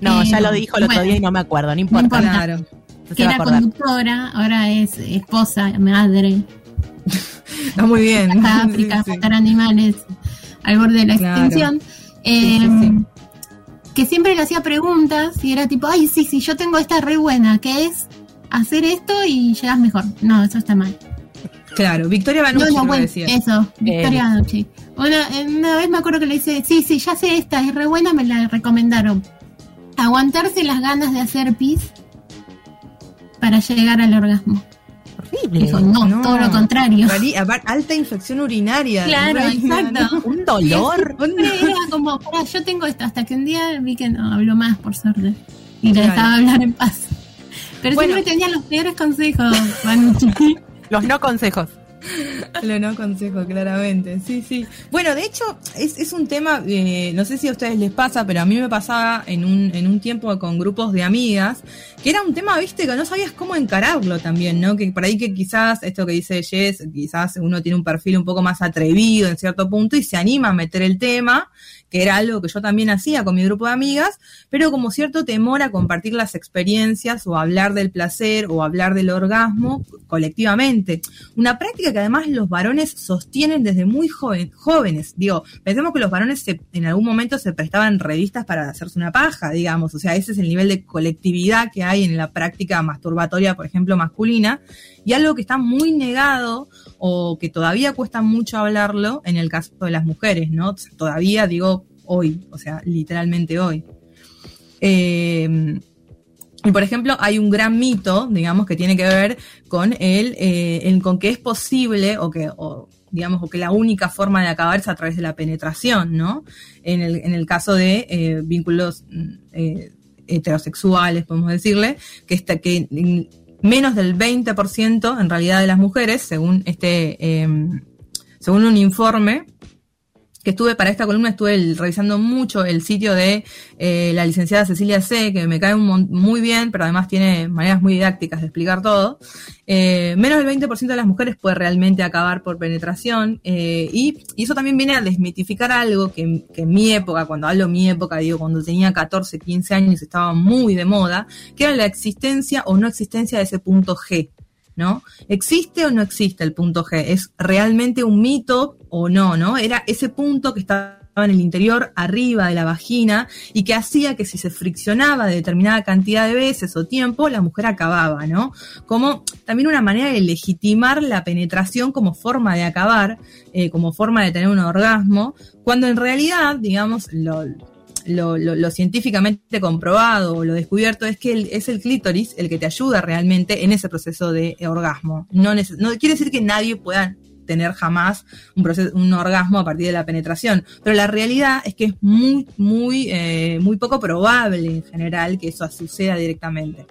No, ya lo dijo el otro bueno, día y no me acuerdo, no importa. No importa. Claro. Que era conductora, ahora es esposa, madre. *laughs* Está muy bien. Hasta África, *laughs* sí, matar animales al borde de la claro. extinción. Eh, sí, que siempre le hacía preguntas y era tipo, ay, sí, sí, yo tengo esta re buena, que es hacer esto y llegas mejor. No, eso está mal. Claro, Victoria Banucci no, no, bueno, decía. Eso, Victoria eh. Banucci. Una, una vez me acuerdo que le dice, sí, sí, ya sé esta, es re buena, me la recomendaron aguantarse las ganas de hacer pis para llegar al orgasmo. Horrible. Dijo, no, no, todo lo contrario. Alta infección urinaria. Claro, exacto. ¿no? *laughs* Un dolor. Era como, yo tengo esto, hasta que un día vi que no habló más, por suerte. Y le dejaba hablar en paz. Pero Bueno. siempre tenía los peores consejos, Manucci. *laughs* Los no consejos. *laughs* Lo no consejo, claramente. Sí, sí. Bueno, de hecho, es, es un tema, eh, no sé si a ustedes les pasa, pero a mí me pasaba en un, en un tiempo con grupos de amigas, que era un tema, viste, que no sabías cómo encararlo también, ¿no? Que por ahí que quizás, esto que dice Jess, quizás uno tiene un perfil un poco más atrevido en cierto punto y se anima a meter el tema, que era algo que yo también hacía con mi grupo de amigas, pero como cierto temor a compartir las experiencias o hablar del placer o hablar del orgasmo colectivamente. Una práctica que además los varones sostienen desde muy joven, jóvenes. Digo, pensemos que los varones se- en algún momento se prestaban revistas para hacerse una paja, digamos. O sea, ese es el nivel de colectividad que hay en la práctica masturbatoria, por ejemplo, masculina. Y algo que está muy negado o que todavía cuesta mucho hablarlo en el caso de las mujeres, ¿no? Todavía digo hoy, o sea, literalmente hoy. Eh, y por ejemplo, hay un gran mito, digamos, que tiene que ver con el, eh, con que es posible o que, digamos, o que la única forma de acabar es a través de la penetración, ¿no? En el, en el caso de eh, vínculos mm, eh, heterosexuales, podemos decirle, que, está, que menos del 20% en realidad de las mujeres, según este, em, según un informe que estuve para esta columna, estuve revisando mucho el sitio de eh, la licenciada Cecilia C., que me cae un muy bien, pero además tiene maneras muy didácticas de explicar todo. Eh, menos del 20% de las mujeres puede realmente acabar por penetración, eh, y, y eso también viene a desmitificar algo que, que en mi época, cuando hablo mi época, digo, cuando tenía 14, 15 años, estaba muy de moda, que era la existencia o no existencia de ese punto G. ¿no? ¿Existe o no existe el punto G? ¿Es realmente un mito o no, no? Era ese punto que estaba en el interior, arriba de la vagina, y que hacía que si se friccionaba de determinada cantidad de veces o tiempo, la mujer acababa, ¿no? Como también una manera de legitimar la penetración como forma de acabar, eh, como forma de tener un orgasmo, cuando en realidad, digamos, lo, lo, científicamente comprobado o lo descubierto es que es el clítoris el que te ayuda realmente en ese proceso de orgasmo. No, no quiere decir que nadie pueda tener jamás un orgasmo a partir de la penetración, pero la realidad es que es muy, muy, eh, muy poco probable en general que eso suceda directamente.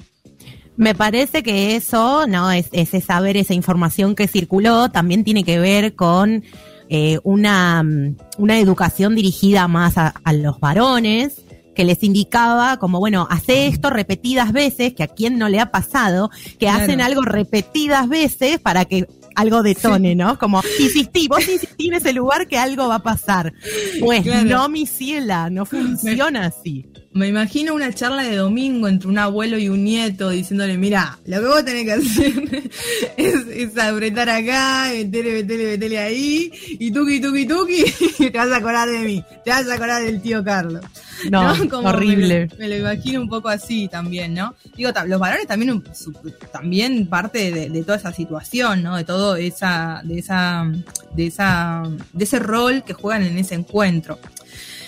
Me parece que eso, ¿no? Es, ese saber, esa información que circuló, también tiene que ver con eh, una, mm, una educación dirigida más a, a los varones, que les indicaba como, bueno, hace esto repetidas veces, que a quien no le ha pasado, que Claro. hacen algo repetidas veces para que algo detone, ¿no? Como, insistí, vos insistí en ese lugar que algo va a pasar. Pues Claro. no, mi ciela, no funciona así. Me imagino una charla de domingo entre un abuelo y un nieto diciéndole, mira, lo que vos tenés que hacer *laughs* es, es apretar acá, metele, metele, metele ahí, y tuki, tuki, tuki, y *laughs* te vas a acordar de mí, te vas a acordar del tío Carlos. No, Como horrible. Me lo, me lo imagino un poco así también, ¿no? Digo, los varones también, su- también parte de, de toda esa situación, ¿no? De todo esa, de esa, de esa, de ese rol que juegan en ese encuentro.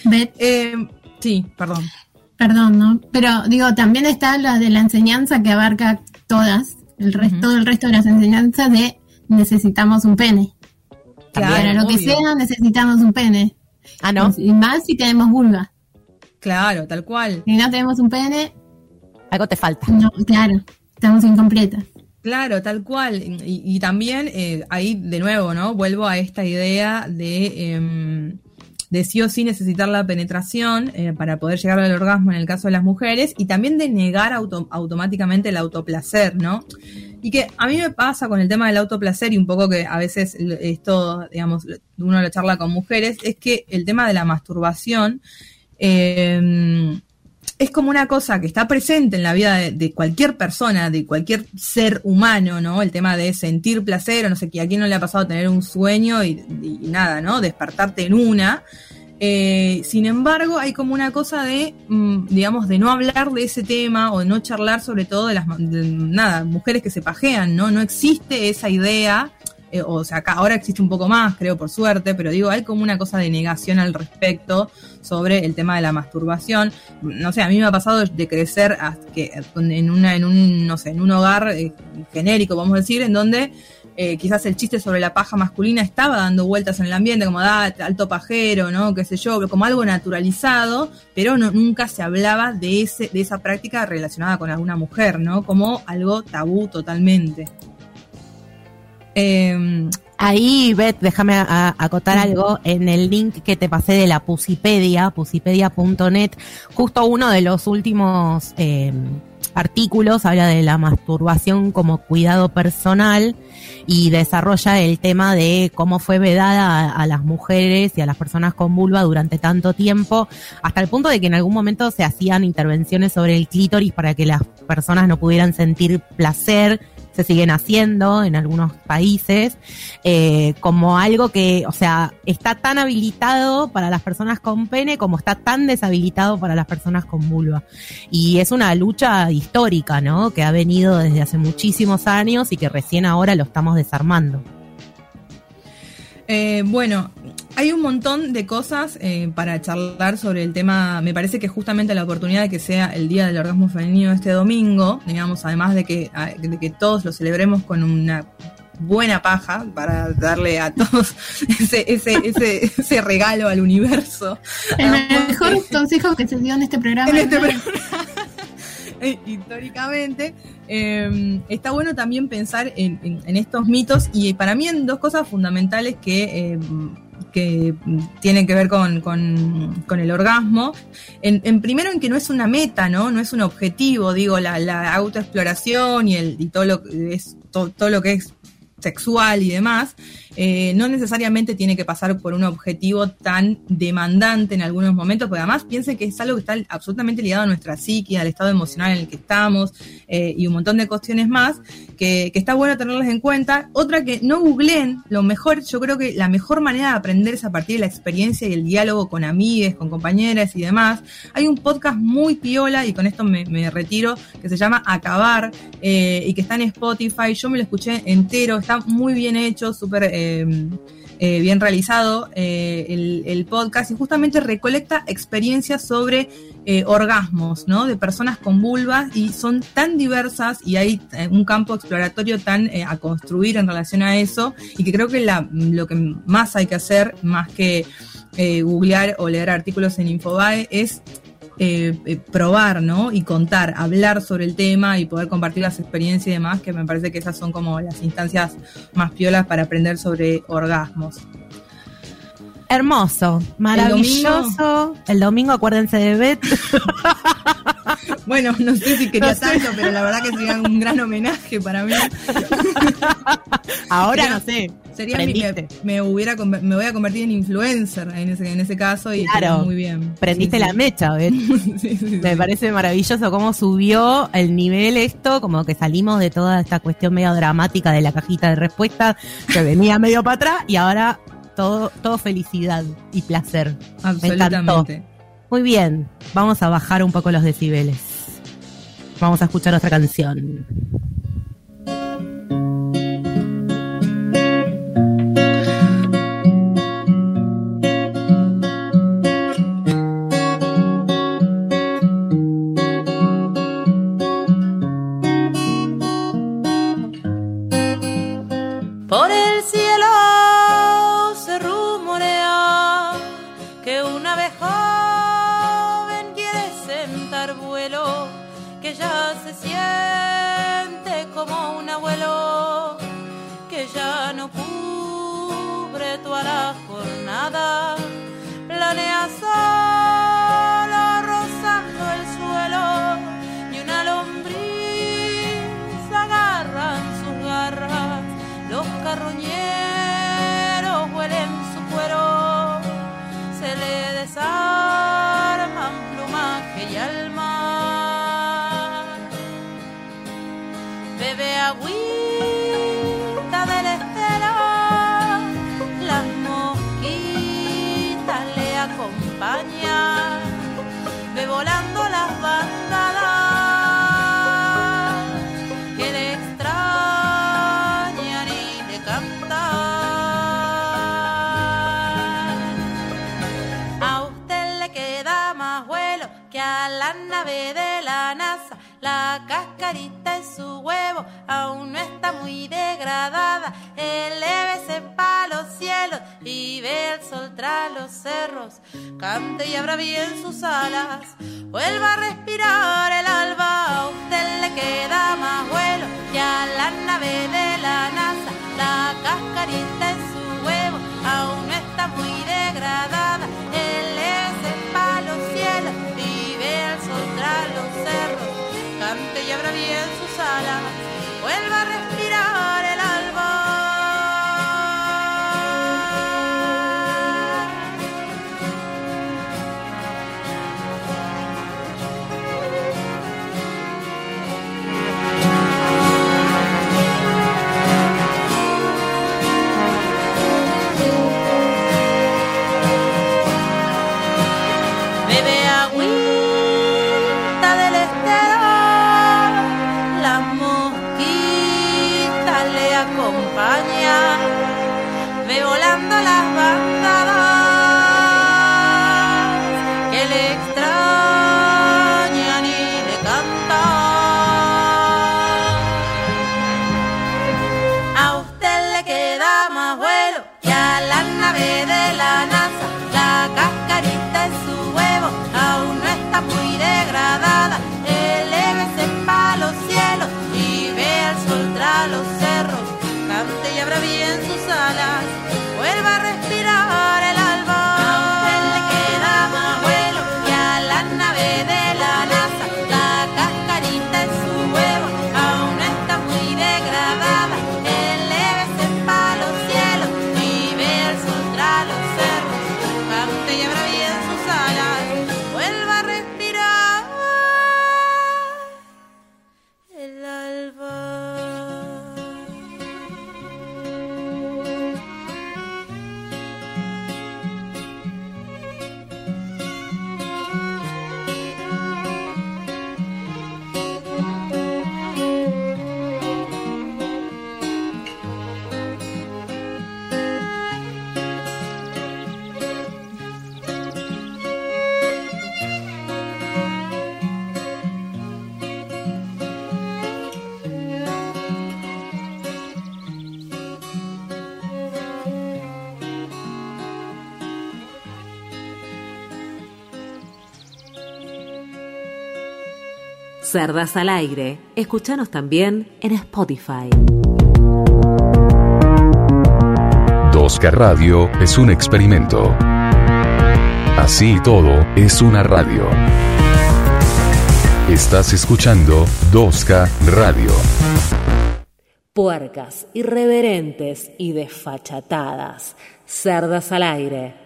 Eh, sí, perdón. Perdón, ¿no? Pero digo, también está la de la enseñanza que abarca todas, el resto, todo el resto de las enseñanzas de necesitamos un pene. Claro, Para lo que sea, necesitamos un pene. Ah, ¿no? Y más si tenemos vulva. Claro, tal cual. Si no tenemos un pene, Algo te falta. no, claro, estamos incompletas. Claro, tal cual. Y, y también eh, ahí de nuevo, ¿no? Vuelvo a esta idea de, em, de sí o sí necesitar la penetración eh, para poder llegar al orgasmo en el caso de las mujeres y también de negar auto- automáticamente el autoplacer, ¿no? Y que a mí me pasa con el tema del autoplacer y un poco que a veces esto, digamos, uno lo charla con mujeres, es que el tema de la masturbación eh, es como una cosa que está presente en la vida de, cualquier persona, de cualquier ser humano, ¿no? El tema de sentir placer, o no sé, que a quién no le ha pasado tener un sueño y, nada, ¿no? Despertarte en una. Eh, sin embargo, hay como una cosa de, mm, digamos, de no hablar de ese tema o de no charlar sobre todo de las, nada, mujeres que se pajean, ¿no? No existe esa idea, eh, o sea, acá ahora existe un poco más, creo, por suerte, pero digo, hay como una cosa de negación al respecto sobre el tema de la masturbación. No sé, a mí me ha pasado de crecer hasta que en una, en un, no sé, en un hogar eh, genérico, vamos a decir, en donde eh, quizás el chiste sobre la paja masculina estaba dando vueltas en el ambiente, como da alto pajero, ¿no? Qué sé yo, como algo naturalizado, pero no, nunca se hablaba de, ese, de esa práctica relacionada con alguna mujer, ¿no? Como algo tabú totalmente. Eh, Ahí, Beth, déjame acotar algo. En el link que te pasé de la Pusipedia, pusipedia.net, justo uno de los últimos eh, artículos habla de la masturbación como cuidado personal y desarrolla el tema de cómo fue vedada a, a, las mujeres y a las personas con vulva durante tanto tiempo, hasta el punto de que en algún momento se hacían intervenciones sobre el clítoris para que las personas no pudieran sentir placer se siguen haciendo en algunos países, eh, como algo que, o sea, está tan habilitado para las personas con pene como está tan deshabilitado para las personas con vulva. Y es una lucha histórica, ¿no? Que ha venido desde hace muchísimos años y que recién ahora lo estamos desarmando. Eh, bueno, hay un montón de cosas eh, para charlar sobre el tema. Me parece que justamente la oportunidad de que sea el Día del Orgasmo Femenino este domingo, digamos, además de que, de que todos lo celebremos con una buena paja para darle a todos *laughs* ese, ese, ese, ese regalo al universo. El mejor consejo que se dio en este programa. En este programa. *laughs* históricamente, eh, está bueno también pensar en, en, en, estos mitos y para mí en dos cosas fundamentales que, eh, que tienen que ver con, con, el orgasmo. En, en, primero en que no es una meta, ¿no? No es un objetivo, digo, la, la autoexploración y, el, y todo, lo, es, todo lo que es sexual y demás, eh, no necesariamente tiene que pasar por un objetivo tan demandante en algunos momentos, porque además piensen que es algo que está absolutamente ligado a nuestra psique, al estado emocional en el que estamos eh, y un montón de cuestiones más que, está bueno tenerlas en cuenta. Otra que no googleen, lo mejor, yo creo que la mejor manera de aprender es a partir de la experiencia y el diálogo con amigues, con compañeras y demás. Hay un podcast muy piola y con esto me, me retiro que se llama Acabar eh, y que está en Spotify. Yo me lo escuché entero, está muy bien hecho, súper eh, eh, bien realizado eh, el, el, podcast y justamente recolecta experiencias sobre eh, orgasmos, ¿no? De personas con vulvas y son tan diversas y hay un campo exploratorio tan a construir en relación a eso y que creo que la, lo que más hay que hacer, más que googlear o leer artículos en Infobae, es eh, eh, probar, ¿no? Y contar, hablar sobre el tema y poder compartir las experiencias y demás, que me parece que esas son como las instancias más piolas para aprender sobre orgasmos. Hermoso, maravilloso. El domingo, el domingo acuérdense de Beth. *laughs* bueno, no sé si quería no sé. tanto, pero la verdad que sería un gran homenaje para mí. *laughs* Ahora no sé. Sería mi, me, me, hubiera me voy a convertir en influencer en ese, en ese caso y claro, muy bien. Prendiste sí, la sí. mecha, *laughs* ¿ves? sí, me parece maravilloso cómo subió el nivel esto, como que salimos de toda esta cuestión medio dramática de la cajita de respuesta que venía medio para atrás y ahora todo, todo felicidad y placer. Absolutamente. Muy bien, vamos a bajar un poco los decibeles. Vamos a escuchar otra canción. Cerdas al aire. Escúchanos también en Spotify. 2K Radio es un experimento. Así y todo, es una radio. Estás escuchando 2K Radio. Puercas, irreverentes y desfachatadas. Cerdas al aire.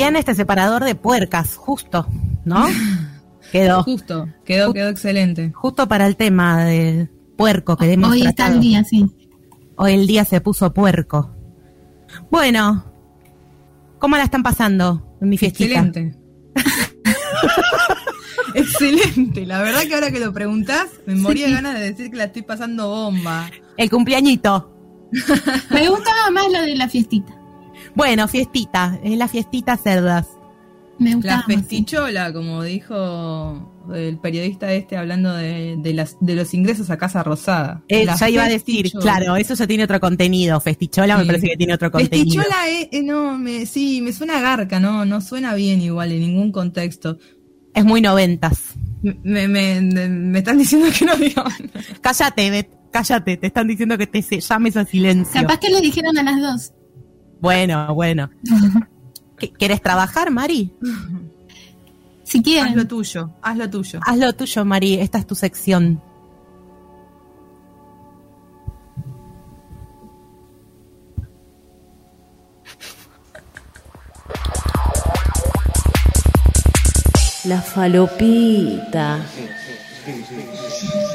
Bien este separador de puercas, justo, ¿no? *laughs* Quedó. Justo, quedó, quedó excelente. Justo para el tema de puerco que hemos Hoy está el día, sí. Hoy el día se puso puerco. Bueno, ¿cómo la están pasando en mi fiestita? Excelente. *laughs* Excelente. La verdad que ahora que lo preguntás, me moría ganas de decir que la estoy pasando bomba. El cumpleañito. *laughs* Me gustaba más lo de la fiestita. Bueno, fiestita, es la fiestita cerdas. Me La más, sí. festichola, como dijo el periodista este hablando de, de las, de los ingresos a Casa Rosada. Eh, La ya iba a decir, claro, eso ya tiene otro contenido. Festichola me parece que tiene otro contenido. Festichola, eh, eh, no, me, sí, me suena a garca, no, no suena bien igual en ningún contexto. Es muy noventas. Me, me, me, me están diciendo que no digo. Cállate, cállate, te están diciendo que te llames a silencio. Capaz que le dijeron a las dos. Bueno, bueno. *laughs* ¿Qué- ¿Quieres trabajar, Mari? Si Haz quieren. lo tuyo, haz lo tuyo. Haz lo tuyo, Mari, esta es tu sección. La falopita. Ya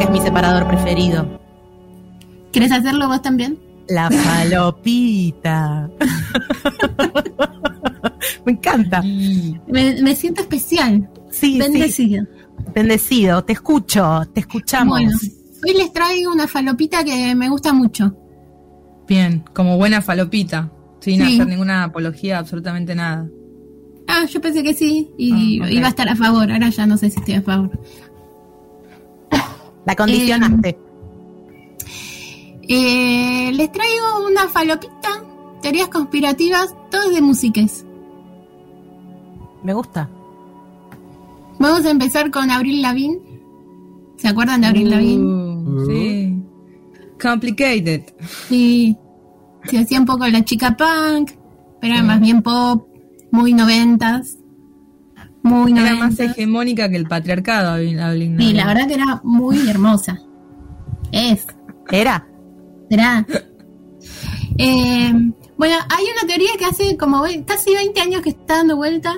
que es mi separador preferido. ¿Quieres hacerlo vos también? La *laughs* falopita. *laughs* Me encanta. Me, me siento especial, Sí, sí. bendecida. Bendecido. Te escucho, te escuchamos. Bueno, hoy les traigo una falopita que me gusta mucho. Bien, como buena falopita, sin Sí. hacer ninguna apología, absolutamente nada. Ah, yo pensé que sí y Ah, iba a estar a favor. Ahora ya no sé si estoy a favor. La condicionaste. Eh, les traigo una falopita, teorías conspirativas, todas de musiques. Me gusta. Vamos a empezar con Abril Lavigne. ¿Se acuerdan de Abril? Uh, sí. Complicated. Sí. Se hacía un poco la chica punk, pero era más bien pop, muy noventas. Muy Era más hegemónica que el patriarcado. Sí, la verdad que era muy hermosa. Es. Era. ¿Será? Eh, bueno, hay una teoría que hace como ve- casi 20 años que está dando vuelta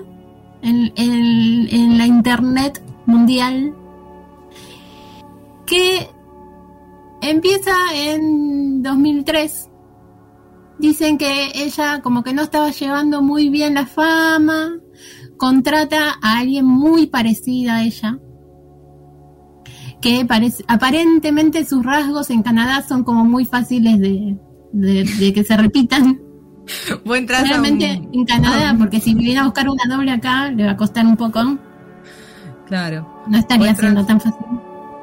en, en- en la internet mundial que empieza en 2003. Dicen que ella como que no estaba llevando muy bien la fama, contrata a alguien muy parecida a ella, que parece, aparentemente sus rasgos en Canadá son como muy fáciles de, de- de que se repitan. *laughs* Buen trazo. Realmente en Canadá, porque si viene a buscar una doble acá, le va a costar un poco. Claro. No estaría siendo tan fácil.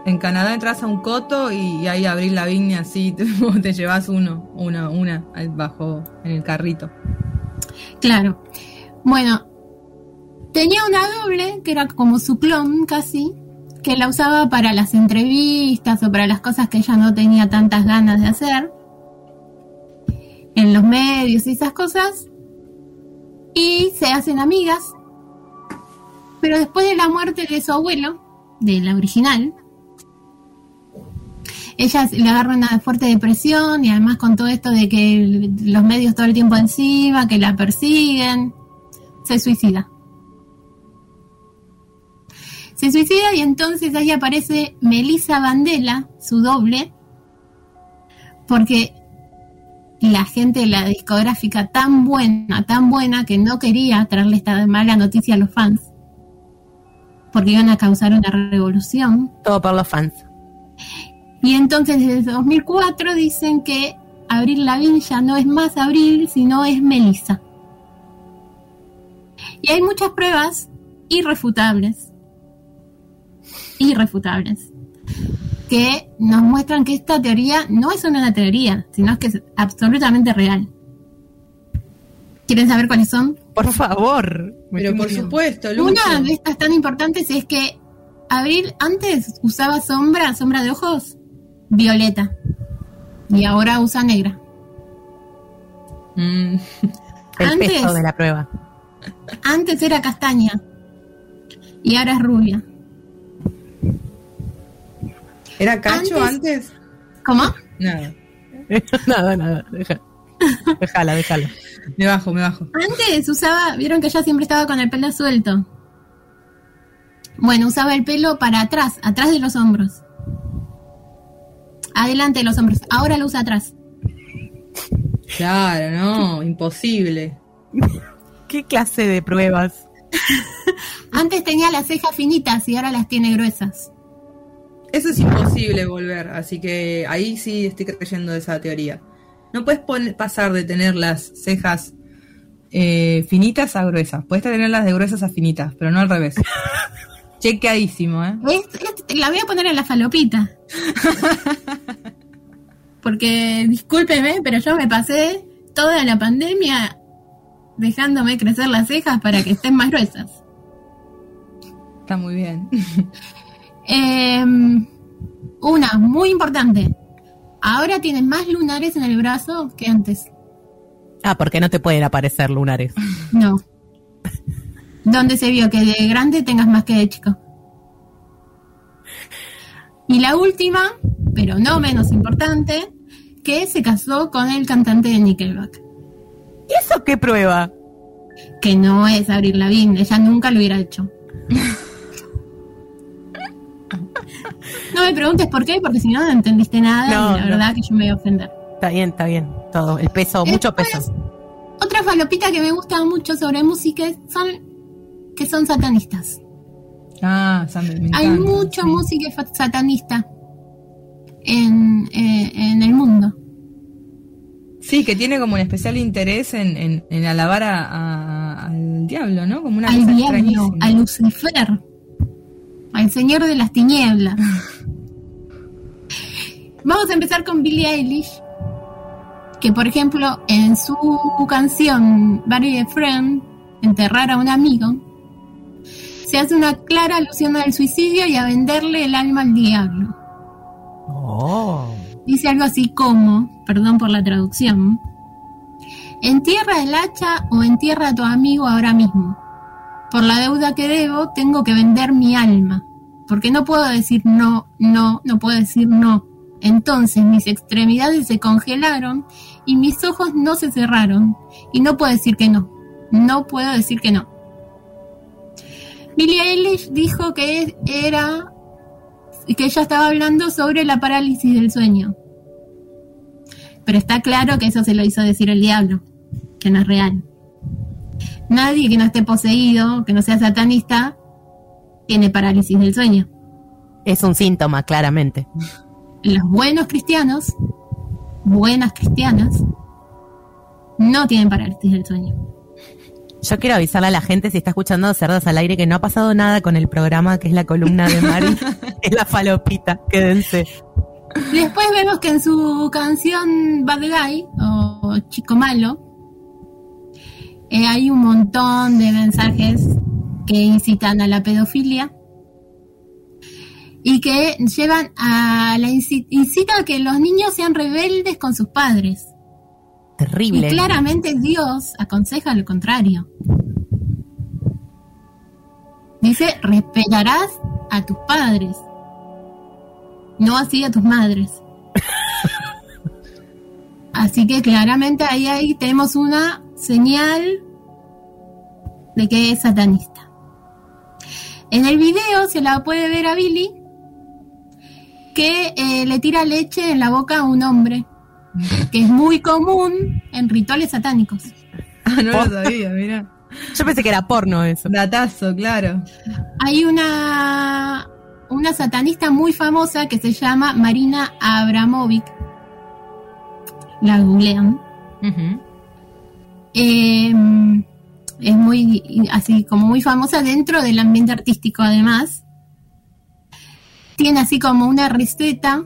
En Canadá entras a un coto y ahí abrís la viña así, *laughs* te, llevas uno, una, una al bajo en el carrito. Claro. Bueno, tenía una doble que era como su clon casi, que la usaba para las entrevistas o para las cosas que ella no tenía tantas ganas de hacer en los medios y esas cosas. Y se hacen amigas. Pero después de la muerte de su abuelo, de la original, ella le agarra una fuerte depresión y además con todo esto de que los medios todo el tiempo encima, que la persiguen, se suicida. Se suicida y entonces ahí aparece Melissa Vandela, su doble, porque la gente de la discográfica tan buena, tan buena, que no quería traerle esta mala noticia a los fans, porque iban a causar una revolución. Todo por los fans. Y entonces desde 2004 dicen que Abril Lavigne ya no es más Abril, sino es Melissa. Y hay muchas pruebas irrefutables, irrefutables, que nos muestran que esta teoría no es una teoría, sino que es absolutamente real. ¿Quieren saber cuáles son? Por favor. Pero por supuesto, Lucho. Una de estas tan importantes es que Abril antes usaba sombra, sombra de ojos, violeta. Y ahora usa negra. Mm, El Antes- peso de la prueba. Antes era castaña. Y ahora es rubia. ¿Era cacho Antes- antes? ¿Cómo? Nada. *laughs* nada, nada. Deja. Déjala, déjala. Me bajo, me bajo. Antes usaba, vieron que ella siempre estaba con el pelo suelto. Bueno, usaba el pelo para atrás, atrás de los hombros. Adelante de los hombros. Ahora lo usa atrás. Claro, no, imposible. *laughs* ¿Qué clase de pruebas? *laughs* Antes tenía las cejas finitas y ahora las tiene gruesas. Eso es imposible volver, así que ahí sí estoy creyendo esa teoría. No puedes pasar de tener las cejas eh, finitas a gruesas. Puedes tenerlas de gruesas a finitas, pero no al revés. *laughs* Chequeadísimo, ¿eh? La voy a poner en la falopita. *laughs* Porque, discúlpeme, pero yo me pasé toda la pandemia dejándome crecer las cejas para que estén más gruesas. Está muy bien. *laughs* Em, una, muy importante. Ahora tiene más lunares en el brazo que antes. Ah, porque no te pueden aparecer lunares. *laughs* No. Donde se vio que de grande tengas más que de chico. Y la última, pero no menos importante, que se casó con el cantante de Nickelback. ¿Y eso qué prueba? Que no es Abril Lavigne, ella nunca lo hubiera hecho. *laughs* No me preguntes por qué, porque si no no entendiste nada No, y la no. verdad que yo me voy a ofender. Está bien, está bien. Todo. El peso, mucho Después, peso. Otra falopita que me gusta mucho sobre música son que son satanistas. Ah, me Hay encanta, mucho sí. música satanista en, eh, en el mundo. Sí, que tiene como un especial interés en, en, en alabar a, a- al diablo, ¿no? Como una al cosa diablo, a Lucifer, al señor de las tinieblas. *laughs* Vamos a empezar con Billie Eilish, que por ejemplo en su canción Bury a Friend, Enterrar a un amigo, se hace una clara alusión al suicidio y a venderle el alma al diablo. Oh. Dice algo así como, perdón por la traducción, entierra el hacha o entierra a tu amigo ahora mismo. Por la deuda que debo, tengo que vender mi alma. Porque no puedo decir no, no, no puedo decir no. Entonces mis extremidades se congelaron y mis ojos no se cerraron. Y no puedo decir que no. No puedo decir que no. Billie Eilish dijo que era que ella estaba hablando sobre la parálisis del sueño. Pero está claro que eso se lo hizo decir el diablo, que no es real. Nadie que no esté poseído, que no sea satanista, tiene parálisis del sueño. Es un síntoma, claramente. *laughs* Los buenos cristianos, buenas cristianas, no tienen parálisis del sueño. Yo quiero avisarle a la gente si está escuchando Cerdas al aire que no ha pasado nada con el programa que es la columna de Mari. *laughs* es la falopita, quédense. Después vemos que en su canción Bad Guy o Chico Malo eh, hay un montón de mensajes que incitan a la pedofilia y que llevan a la inci- incita a que los niños sean rebeldes con sus padres. Terrible. Y claramente Dios aconseja lo contrario. Dice, respetarás a tus padres, no así a tus madres. *laughs* Así que claramente ahí, ahí tenemos una señal de que es satanista. En el video se la puede ver a Billy que eh, le tira leche en la boca a un hombre, que es muy común en rituales satánicos. Ah, no lo sabía, mira. *laughs* Yo pensé que era porno eso. Datazo, claro. Hay una, una satanista muy famosa que se llama Marina Abramovic. La googlean. Eh, es muy, así como muy famosa dentro del ambiente artístico además. Tiene así como una receta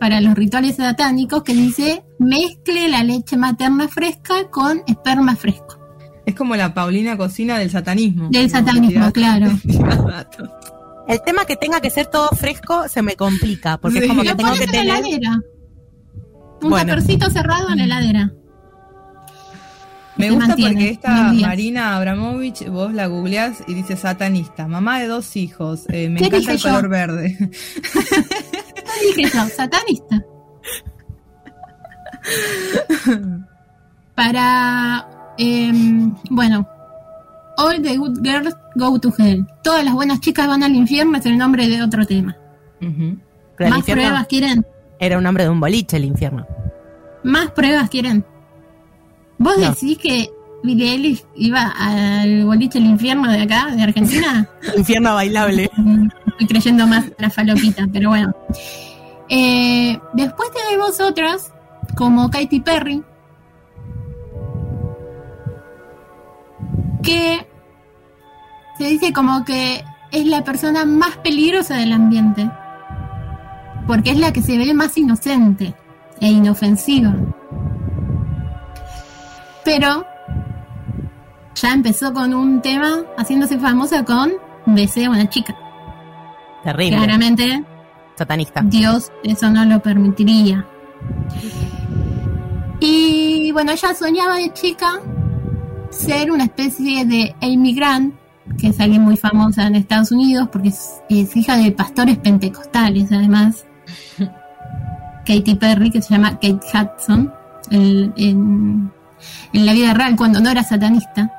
para los rituales satánicos que dice mezcle la leche materna fresca con esperma fresco. Es como la Paulina cocina del satanismo. Del satanismo, claro. *laughs* El tema que tenga que ser todo fresco se me complica, porque Sí. es como que Lo tengo que tener... heladera. Un Bueno. tapercito cerrado en la heladera. Me gusta mantiene porque esta. Marina Abramovich, vos la googleás y dice satanista, mamá de dos hijos, eh, me ¿Qué encanta dije el yo? color verde. ¿Qué dije yo? Satanista. Para, em, bueno, All the Good Girls Go to Hell. Todas las buenas chicas van al infierno es el nombre de otro tema. ¿Más pruebas quieren? Era un nombre de un boliche, el infierno. ¿Más pruebas quieren? ¿Vos No. decís que Billie Eilish iba al boliche del infierno de acá, de Argentina? *laughs* Infierno bailable. *laughs* Estoy creyendo más en la falopita, pero bueno. Eh, después tenemos otras, como Katy Perry, que se dice como que es la persona más peligrosa del ambiente, porque es la que se ve más inocente e inofensiva. Pero ya empezó con un tema haciéndose famosa con Besé a una chica. Terrible. Claramente Satanista. Dios eso no lo permitiría. Y bueno, ella soñaba de chica ser una especie de Amy Grant, que es alguien muy famosa en Estados Unidos porque es, es hija de pastores pentecostales, además. *laughs* Katy Perry, que se llama Kate Hudson, el- en, en la vida real, cuando no era satanista.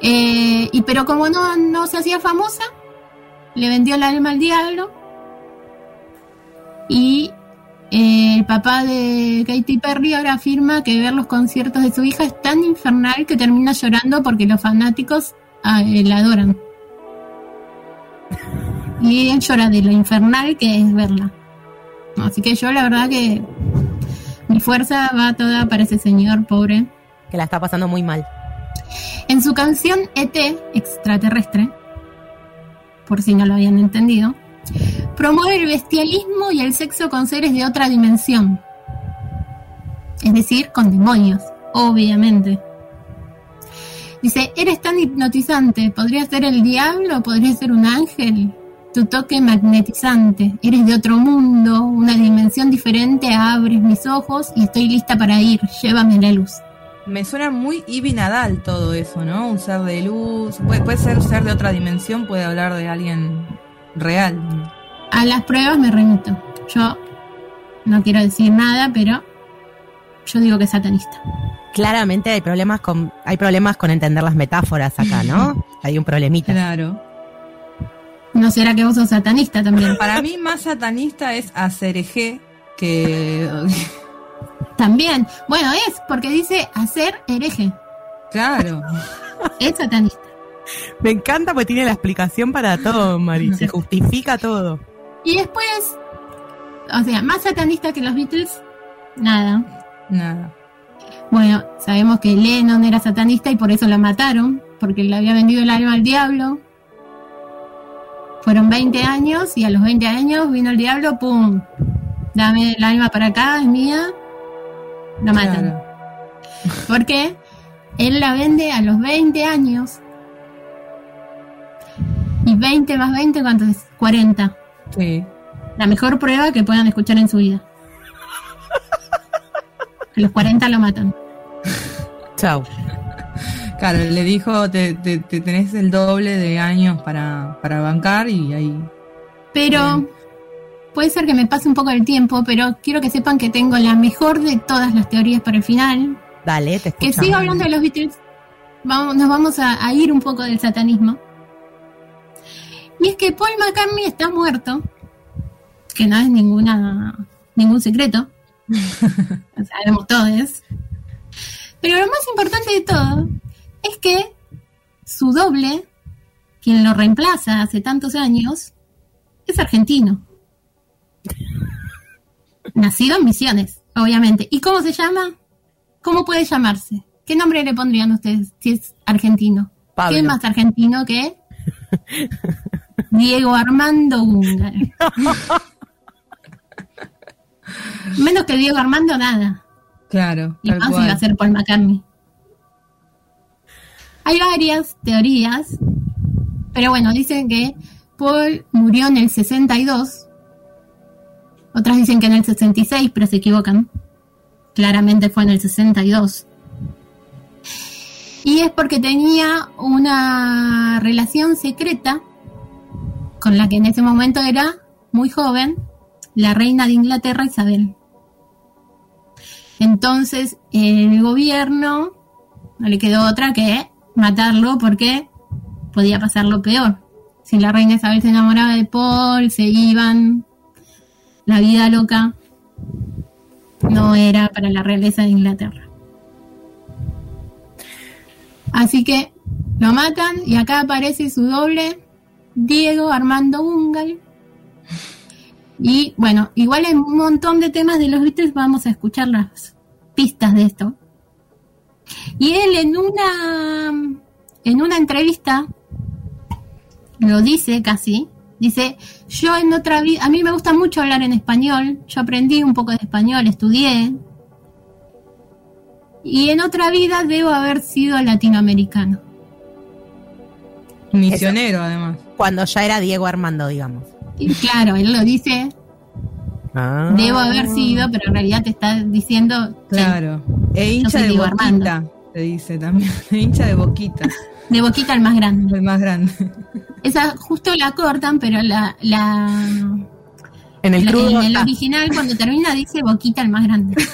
Eh, y pero como no, no se hacía famosa, le vendió el alma al diablo y eh, el papá de Katy Perry ahora afirma que ver los conciertos de su hija es tan infernal que termina llorando porque los fanáticos ah, eh, la adoran. Y él llora de lo infernal que es verla. Así que yo la verdad que mi fuerza va toda para ese señor pobre. Que la está pasando muy mal. En su canción ET, extraterrestre, por si no lo habían entendido, promueve el bestialismo y el sexo con seres de otra dimensión. Es decir, con demonios, obviamente. Dice, eres tan hipnotizante, podría ser el diablo, podría ser un ángel. Tu toque magnetizante, eres de otro mundo, una dimensión diferente, abres mis ojos y estoy lista para ir, llévame a la luz. Me suena muy Ivy Nadal todo eso, ¿no? Un ser de luz. Puede, puede ser un ser de otra dimensión, puede hablar de alguien real. A las pruebas me remito. Yo no quiero decir nada, pero yo digo que es satanista. Claramente hay problemas con hay problemas con entender las metáforas acá, ¿no? *laughs* Hay un problemita. Claro. ¿No será que vos sos satanista también? *laughs* Para mí más satanista es Acerejé que... *laughs* También. Bueno, es porque dice hacer hereje. Claro. *laughs* Es satanista. Me encanta porque tiene la explicación para todo, Mari. Se justifica todo. Y después, o sea, más satanista que los Beatles, nada. Nada. Bueno, sabemos que Lennon era satanista y por eso lo mataron, porque le había vendido el alma al diablo. Fueron 20 años y a los 20 años vino el diablo, ¡pum! Dame el alma para acá, es mía. Lo matan. Claro. Porque él la vende a los 20 años. Y 20 más 20, ¿cuánto es? 40. Sí. La mejor prueba que puedan escuchar en su vida. A los 40 lo matan. Chau. Claro, le dijo, te, te- te tenés el doble de años para, para bancar y ahí... Pero puede ser que me pase un poco el tiempo, pero quiero que sepan que tengo la mejor de todas las teorías para el final. Dale, te Que escuchamos. sigo hablando de los Beatles. Vamos, nos vamos a, a ir un poco del satanismo. Y es que Paul McCartney está muerto. Que no es ninguna ningún secreto. *laughs* Sabemos todos. Pero lo más importante de todo es que su doble, quien lo reemplaza hace tantos años, es argentino. Nacido en Misiones, obviamente. ¿Y cómo se llama? ¿Cómo puede llamarse? ¿Qué nombre le pondrían ustedes si es argentino? Pablo. ¿Qué es más argentino que Diego Armando Gungal? *laughs* Menos que Diego Armando, nada. Claro, Y más cual. iba a ser Paul McCartney. Hay varias teorías, pero bueno, dicen que Paul murió en el 62. Otras dicen que en el 66, pero se equivocan. Claramente fue en el 62. Y es porque tenía una relación secreta con la que en ese momento era muy joven, la reina de Inglaterra Isabel. Entonces el gobierno no le quedó otra que matarlo porque podía pasar lo peor. Si la reina Isabel se enamoraba de Paul, se iban, la vida loca no era para la realeza de Inglaterra. Así que lo matan y acá aparece su doble, Diego Armando Ungal. Y bueno, igual en un montón de temas de los Beatles vamos a escuchar las pistas de esto. Y él en una en una entrevista lo dice casi, dice, yo en otra vida, a mí me gusta mucho hablar en español, yo aprendí un poco de español, estudié, y en otra vida debo haber sido latinoamericano. Misionero, además. Cuando ya era Diego Armando, digamos. Y claro, él lo dice, Ah. debo haber sido, pero en realidad te está diciendo, Claro. E hincha de Diego boquita, te dice también. E *laughs* hincha de boquita, de boquita al más grande. el más grande. Esa justo la cortan, pero la, la, En el la- crudo. en el está. original cuando termina dice boquita al más grande. *laughs*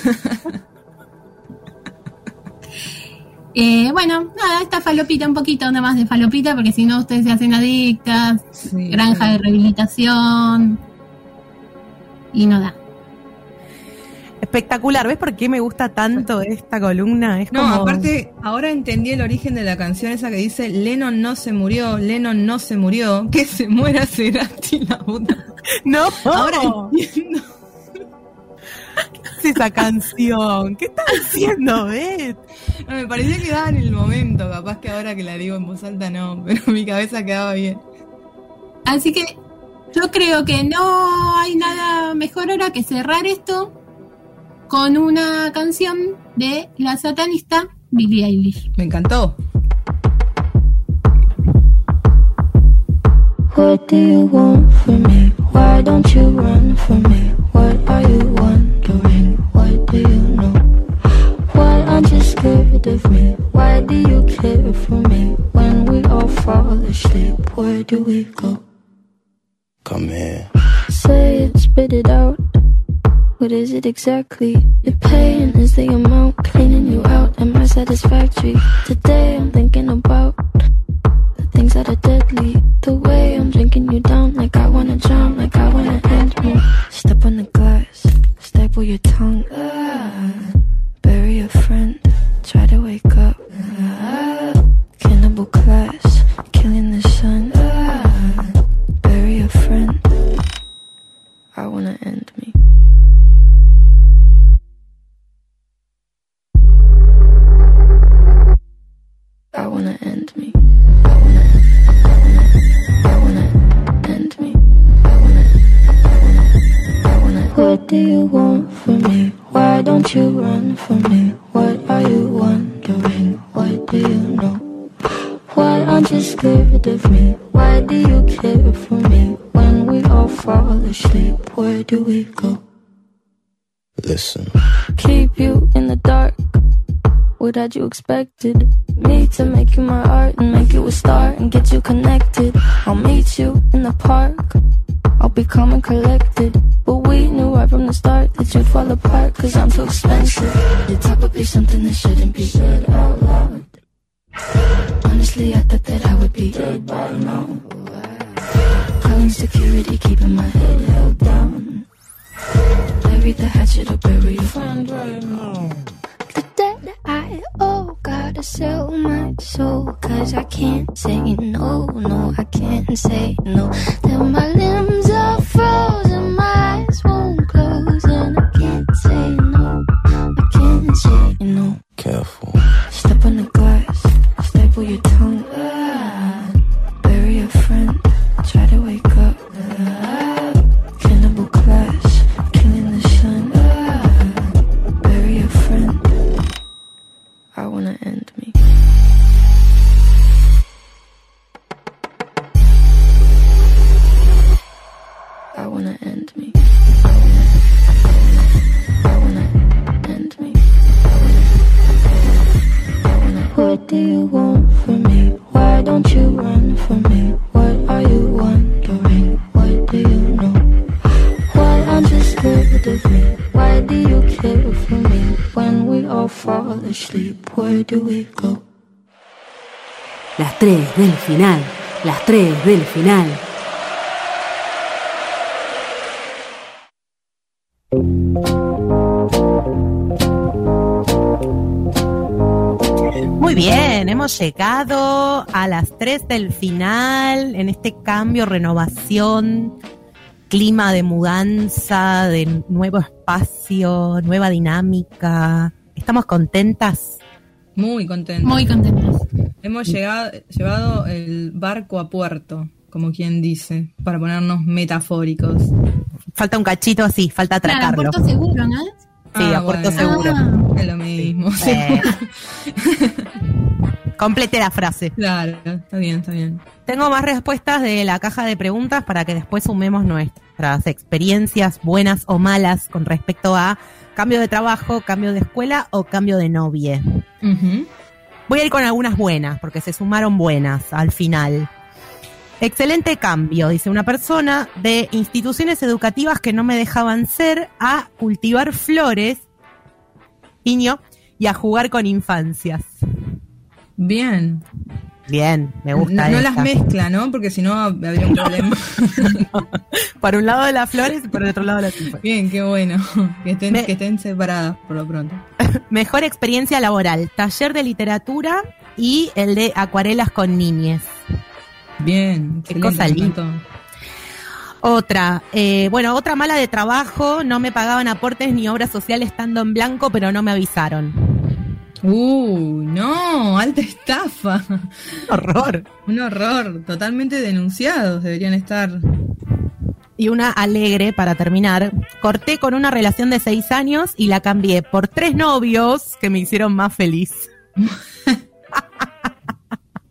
Eh, bueno, nada, esta falopita, un poquito nada más de falopita, porque si no ustedes se hacen adictas, Sí, granja de rehabilitación, y no da. Espectacular, ¿ves por qué me gusta tanto esta columna? Es No, como- aparte, ahora entendí el origen de la canción esa que dice Lennon no se murió, Lennon no se murió, que se muera Cerati la puta. *laughs* No, Ahora entiendo. es *laughs* esa canción? ¿Qué estás haciendo, Beth? No, me parecía que daba en el momento, capaz que ahora que la digo en voz alta no, pero mi cabeza quedaba bien. Así que yo creo que no hay nada mejor ahora que cerrar esto con una canción de la satanista Billie Eilish. Me encantó. What do you want from me? Why don't you run from me? What are you wondering? What do you know? Why aren't you scared of me? Why do you care for me? When we all fall asleep, where do we go? Come here. Say it, spit it out. What is it exactly? Your pain is the amount cleaning you out. Am I satisfactory? Today I'm thinking about the things that are deadly. The way I'm drinking you down, like I wanna drown, like I wanna end me. Step on the glass, staple your tongue. Ah, Listen. keep you in the dark. What had you expected? Me to make you my art and make you a star and get you connected. I'll meet you in the park. I'll be calm and collected. But we knew right from the start that you'd fall apart cause I'm too expensive. Would be something that shouldn't be said out loud. Honestly, I thought that I would be dead by now. Calling security, keeping my head held down. Bury the hatchet or bury your friend right now. The debt I owe, gotta sell my soul. Cause I can't say no, no, I can't say no. Then my limbs are frozen, my eyes won't close. And I can't say no, I can't say no. Careful. Step on the glass, staple your tongue. Do you want from me? Why don't you run from me? What are you wondering? What do you know? Why aren't you scared of me? Why do you care for me? When we all fall asleep, where do we go? Las tres del final, las tres del final. Muy bien, hemos llegado a las 3 del final en este cambio, renovación, clima de mudanza, de nuevo espacio, nueva dinámica. ¿Estamos contentas? Muy contento. Muy contentos. Hemos llegado, llevado el barco a puerto, como quien dice, para ponernos metafóricos. Falta un cachito así, falta Claro, atracarlo. puerto seguro, ¿no? Sí, a puerto seguro. Ah, Es lo mismo. sí. Eh. *laughs* Complete la frase. Claro, está bien, está bien. Tengo más respuestas de la caja de preguntas para que después sumemos nuestras experiencias buenas o malas con respecto a cambio de trabajo, cambio de escuela o cambio de novia. Voy a ir con algunas buenas, porque se sumaron buenas al final. Excelente cambio, dice una persona, de instituciones educativas que no me dejaban ser a cultivar flores, niño, y a jugar con infancias. Bien. Bien, me gusta. No, no las mezcla, ¿no? Porque si no habría un problema. *laughs* Por un lado de las flores y por el otro lado de las info. Bien, qué bueno. Que estén, Me- que estén separadas por lo pronto. *laughs* Mejor experiencia laboral, taller de literatura y el de acuarelas con niñes. Bien, Qué cosa linda. Otra, eh, bueno, otra mala de trabajo, no me pagaban aportes ni obra social estando en blanco, pero no me avisaron. Uy, no, alta estafa. Horror. Un horror, totalmente denunciados deberían estar. Y una alegre para terminar. Corté con una relación de seis años y la cambié por tres novios que me hicieron más feliz. *laughs*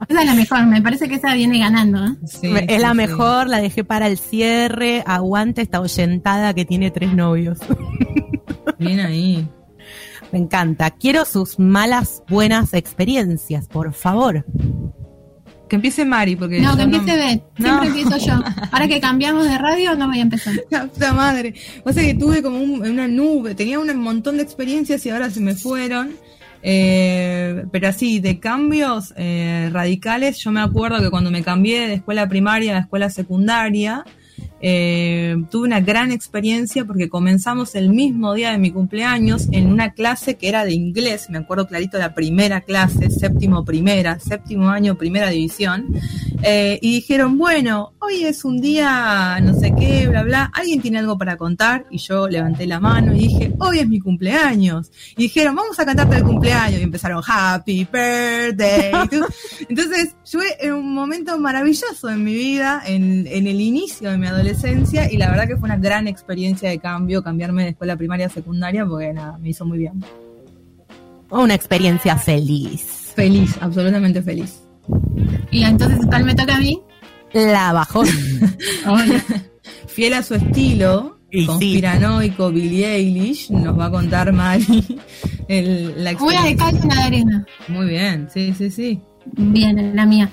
Esa es la mejor, me parece que esa viene ganando. ¿eh? Sí, es sí, la sí. mejor, la dejé para el cierre. Aguante esta oyentada que tiene tres novios. *laughs* Bien ahí. Me encanta. Quiero sus malas, buenas experiencias, por favor. Que empiece Mari, porque. No, que empiece Beth. No. Siempre empiezo yo. *laughs* Ahora que cambiamos de radio, no voy a empezar. *laughs* La puta madre. O sea que tuve como un- una nube, tenía un montón de experiencias y ahora se me fueron. Eh, pero así, de cambios eh, radicales, yo me acuerdo que cuando me cambié de escuela primaria a escuela secundaria, eh, tuve una gran experiencia porque comenzamos el mismo día de mi cumpleaños en una clase que era de inglés, me acuerdo clarito la primera clase, séptimo primera, séptimo año primera división, eh, y dijeron, bueno, hoy es un día no sé qué, bla, bla, ¿alguien tiene algo para contar? Y yo levanté la mano y dije, hoy es mi cumpleaños. Y dijeron, vamos a cantarte el cumpleaños. Y empezaron, Happy Birthday. to-". *laughs* Entonces, fue un momento maravilloso en mi vida, en, en el inicio de mi adolescencia, y la verdad que fue una gran experiencia de cambio, cambiarme de escuela primaria a secundaria, porque nada, me hizo muy bien. Una experiencia feliz. Feliz, absolutamente feliz. Y entonces, ¿cuál me toca a mí? La bajón. *laughs* Fiel a su estilo, Y sí. conspiranoico Billie Eilish, nos va a contar Mari *laughs* el, la Una de experiencia. cal y una de arena. Muy bien, sí, sí, sí. Bien, la mía.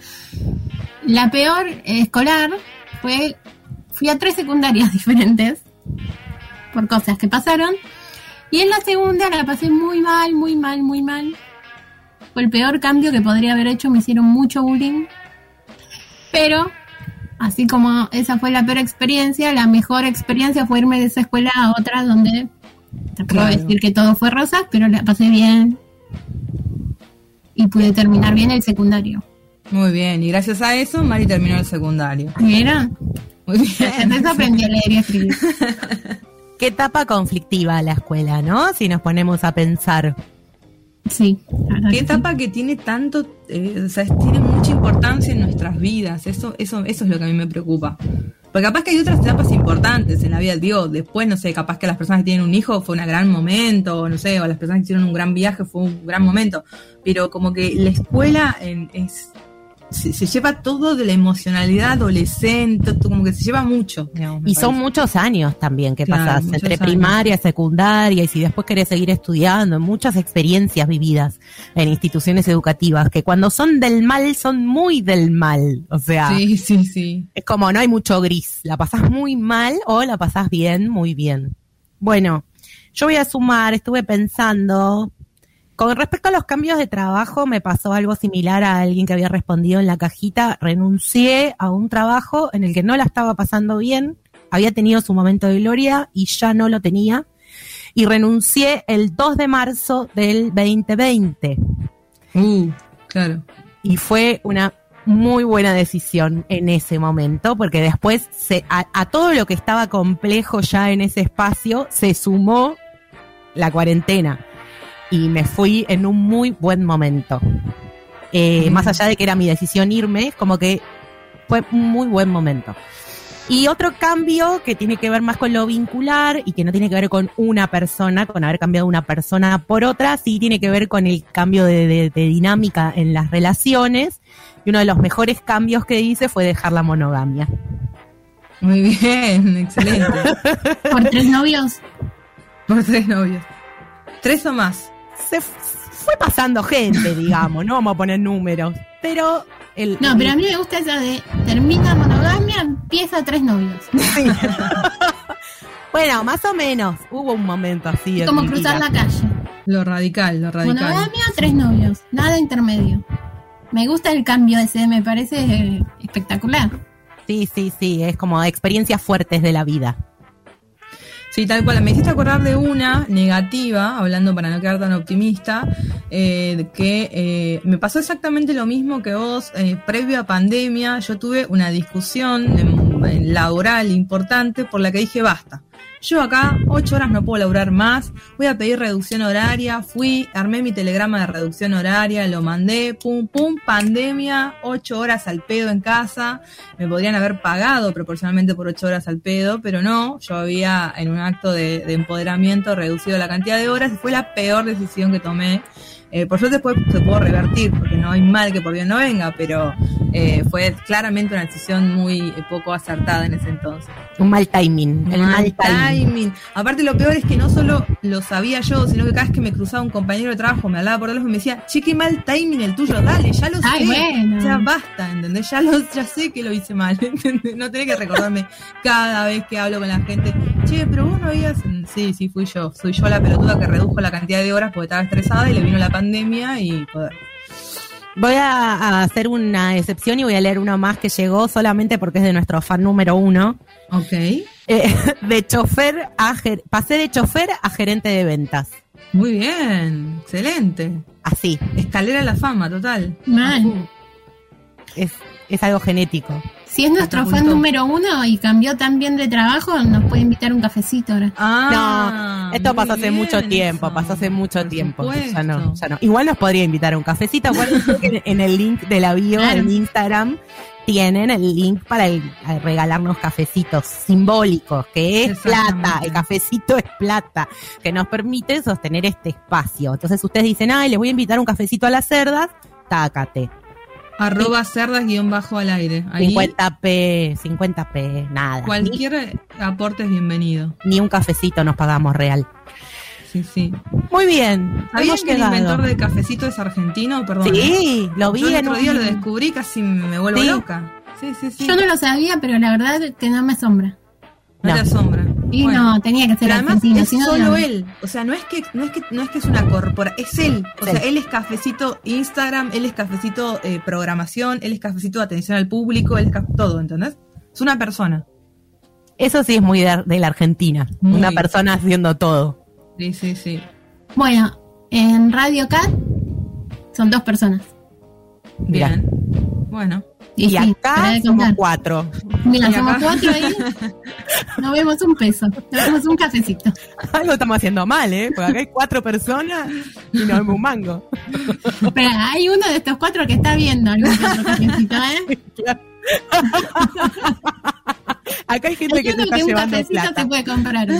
La peor escolar fue. Fui a tres secundarias *laughs* diferentes por cosas que pasaron. Y en la segunda la pasé muy mal, muy mal, muy mal. Fue el peor cambio que podría haber hecho. Me hicieron mucho bullying. Pero, así como esa fue la peor experiencia, la mejor experiencia fue irme de esa escuela a otra donde te puedo Claro. decir que todo fue rosa, pero la pasé bien. Y pude terminar bien el secundario. Muy bien, y gracias a eso Mari terminó el secundario. Mira, Muy bien. *laughs* entonces aprendí a leer y a escribir. *laughs* Qué etapa conflictiva la escuela, ¿no? Si nos ponemos a pensar. Sí, Qué que sí. etapa que tiene tanto, eh, o sea, tiene mucha importancia en nuestras vidas. Eso, eso, eso es lo que a mí me preocupa. Porque capaz que hay otras etapas importantes en la vida, digo, después, no sé, capaz que las personas que tienen un hijo fue un gran momento, o no sé, o las personas que hicieron un gran viaje fue un gran momento. Pero como que la escuela en- es, se, se lleva todo de la emocionalidad adolescente, como que se lleva mucho. digamos, Y son parece. muchos años también que Claro, pasas muchos entre años. primaria, secundaria y si después querés seguir estudiando, muchas experiencias vividas en instituciones educativas que cuando son del mal son muy del mal. O sea, Sí, sí, sí. es como no hay mucho gris. La pasás muy mal o la pasás bien, muy bien. Bueno, yo voy a sumar, estuve pensando. Con respecto a los cambios de trabajo, me pasó algo similar a alguien que había respondido en la cajita. Renuncié a un trabajo en el que no la estaba pasando bien, había tenido su momento de gloria y ya no lo tenía. Y renuncié el 2 de marzo del 2020 Uh, claro. y fue una muy buena decisión en ese momento, porque después se, a, a todo lo que estaba complejo ya en ese espacio se sumó la cuarentena y me fui en un muy buen momento. Eh, Mm. Más allá de que era mi decisión irme, como que fue un muy buen momento. Y otro cambio que tiene que ver más con lo vincular y que no tiene que ver con una persona, con haber cambiado una persona por otra, sí tiene que ver con el cambio de, de- de dinámica en las relaciones. Y uno de los mejores cambios que hice fue dejar la monogamia. Muy bien, *laughs* excelente. Por tres novios. Por tres novios. Tres o más. Se fue pasando gente, digamos, no vamos a poner números. Pero el, No, pero a mí me gusta esa de termina monogamia, empieza tres novios. Sí. *laughs* bueno, más o menos. Hubo un momento así. en Como cruzar vida. la calle. Lo radical, lo radical. Monogamia, tres novios. Nada intermedio. Me gusta el cambio ese, me parece espectacular. Sí, sí, sí, es como experiencias fuertes de la vida. Sí, tal cual. Me hiciste acordar de una negativa, hablando para no quedar tan optimista, eh, que eh, me pasó exactamente lo mismo que vos. eh, previo a pandemia, yo tuve una discusión laboral importante por la que dije basta. Yo acá ocho horas no puedo laburar más, voy a pedir reducción horaria, fui, armé mi telegrama de reducción horaria, lo mandé, pum, pum, pandemia, ocho horas al pedo en casa, me podrían haber pagado proporcionalmente por ocho horas al pedo, pero no, yo había en un acto de, de empoderamiento reducido la cantidad de horas fue la peor decisión que tomé. Eh, por suerte después se pudo revertir, porque no hay mal que por bien no venga, pero eh, fue claramente una decisión muy eh, poco acertada en ese entonces. Un mal timing. El mal, timing. timing. Aparte lo peor es que no solo lo sabía yo, sino que cada vez que me cruzaba un compañero de trabajo, me hablaba por teléfono y me decía, che, qué mal timing el tuyo, dale, ya lo Ay, sé. bueno. Sea, basta, ¿entendés? Ya, lo, ya sé que lo hice mal, *laughs* ¿entendés? No tenés que recordarme cada vez que hablo con la gente, che, pero vos no habías... Sí, sí, fui yo. Soy yo la pelotuda que redujo la cantidad de horas porque estaba estresada y le vino la pandemia y joder. Voy a, a hacer una excepción y voy a leer uno más que llegó solamente porque es de nuestro fan número uno. Ok. Eh, *laughs* de chofer a ger- pasé de chofer a gerente de ventas. Muy bien, excelente. Así, Escalera a la fama, total. Mal. es, es algo genético. Si es nuestro fan número uno y cambió tan bien de trabajo, nos puede invitar un cafecito ahora. Ah, no, esto pasó hace mucho tiempo, pasó hace mucho Por tiempo. Ya no, ya no. Igual nos podría invitar a un cafecito. Acuérdense *laughs* que en el link de la bio Claro. en Instagram tienen el link para el- regalarnos cafecitos simbólicos, que es plata, el cafecito es plata, que nos permite sostener este espacio. Entonces ustedes dicen, ay, les voy a invitar un cafecito a las cerdas, tácate. Arroba cerdas guion bajo al aire. Ahí 50p, 50p, nada. Ni, cualquier aporte es bienvenido. ni un cafecito nos pagamos real. Sí, sí. Muy bien. ¿Sabían hemos que el inventor del cafecito es argentino? Perdón. ¿eh? Sí, lo vi Yo el en otro un... día lo descubrí, casi me vuelvo Sí. loca. Sí, sí, sí. Yo no lo sabía, pero la verdad que no me asombra. No te No. asombra. Y Bueno. no, tenía que ser Pero además argentino. es solo no. él. O sea, no es que no es que no es que es una corpora, es él. O Sí. sea, él es cafecito Instagram, él es cafecito eh, programación, él es cafecito atención al público, él es ca- todo, ¿entendés? Es una persona. Eso sí es muy de, de la Argentina. Muy. Una persona haciendo todo. Sí, sí, sí. Bueno, en Radio Cat son dos personas. Bien. Bueno. Y, sí, acá somos cuatro. Mira, y somos acá- cuatro ahí. *laughs* Nos vemos un peso. Nos vemos un cafecito. Algo estamos haciendo mal, ¿eh? Porque acá hay cuatro personas y no vemos un mango. Pero hay uno de estos cuatro que está viendo algún cafecito, ¿eh? *laughs* Acá hay gente que creo está que un llevando cafecito plata. se puede comprar. *laughs*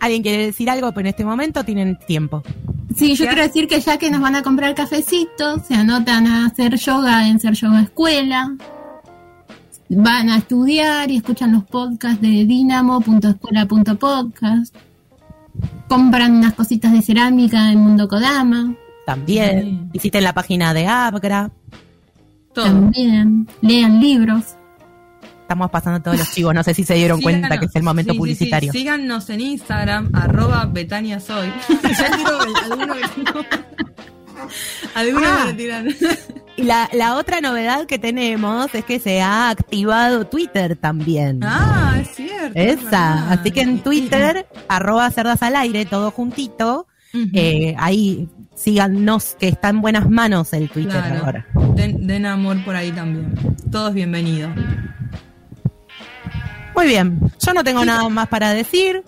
¿Alguien quiere decir algo? Pero en este momento tienen tiempo. Sí, yo ¿Qué quiero decir que ya que nos van a comprar cafecito, se anotan a hacer yoga en Ser Yoga Escuela. Van a estudiar y escuchan los podcasts de dinamo.escuela.podcast. Compran unas cositas de cerámica en Mundo Kodama. También Sí. visiten la página de Abgra. Todo. También lean libros. Estamos pasando todos los chivos. No sé si se dieron cuenta que es el momento Sí, sí, sí. publicitario. Síganos en Instagram, arroba Betania Soy. *laughs* ya el- alguno que no. Alguno Ah. me lo tiran. Y la, la otra novedad que tenemos es que se ha activado Twitter también. Ah, es cierto. es Esa. Así que en Twitter, arroba cerdas al aire, todo juntito. Eh, ahí síganos, que está en buenas manos el Twitter Claro. ahora. Den, den amor por ahí también. Todos bienvenidos. Muy bien. Yo no tengo nada más para decir.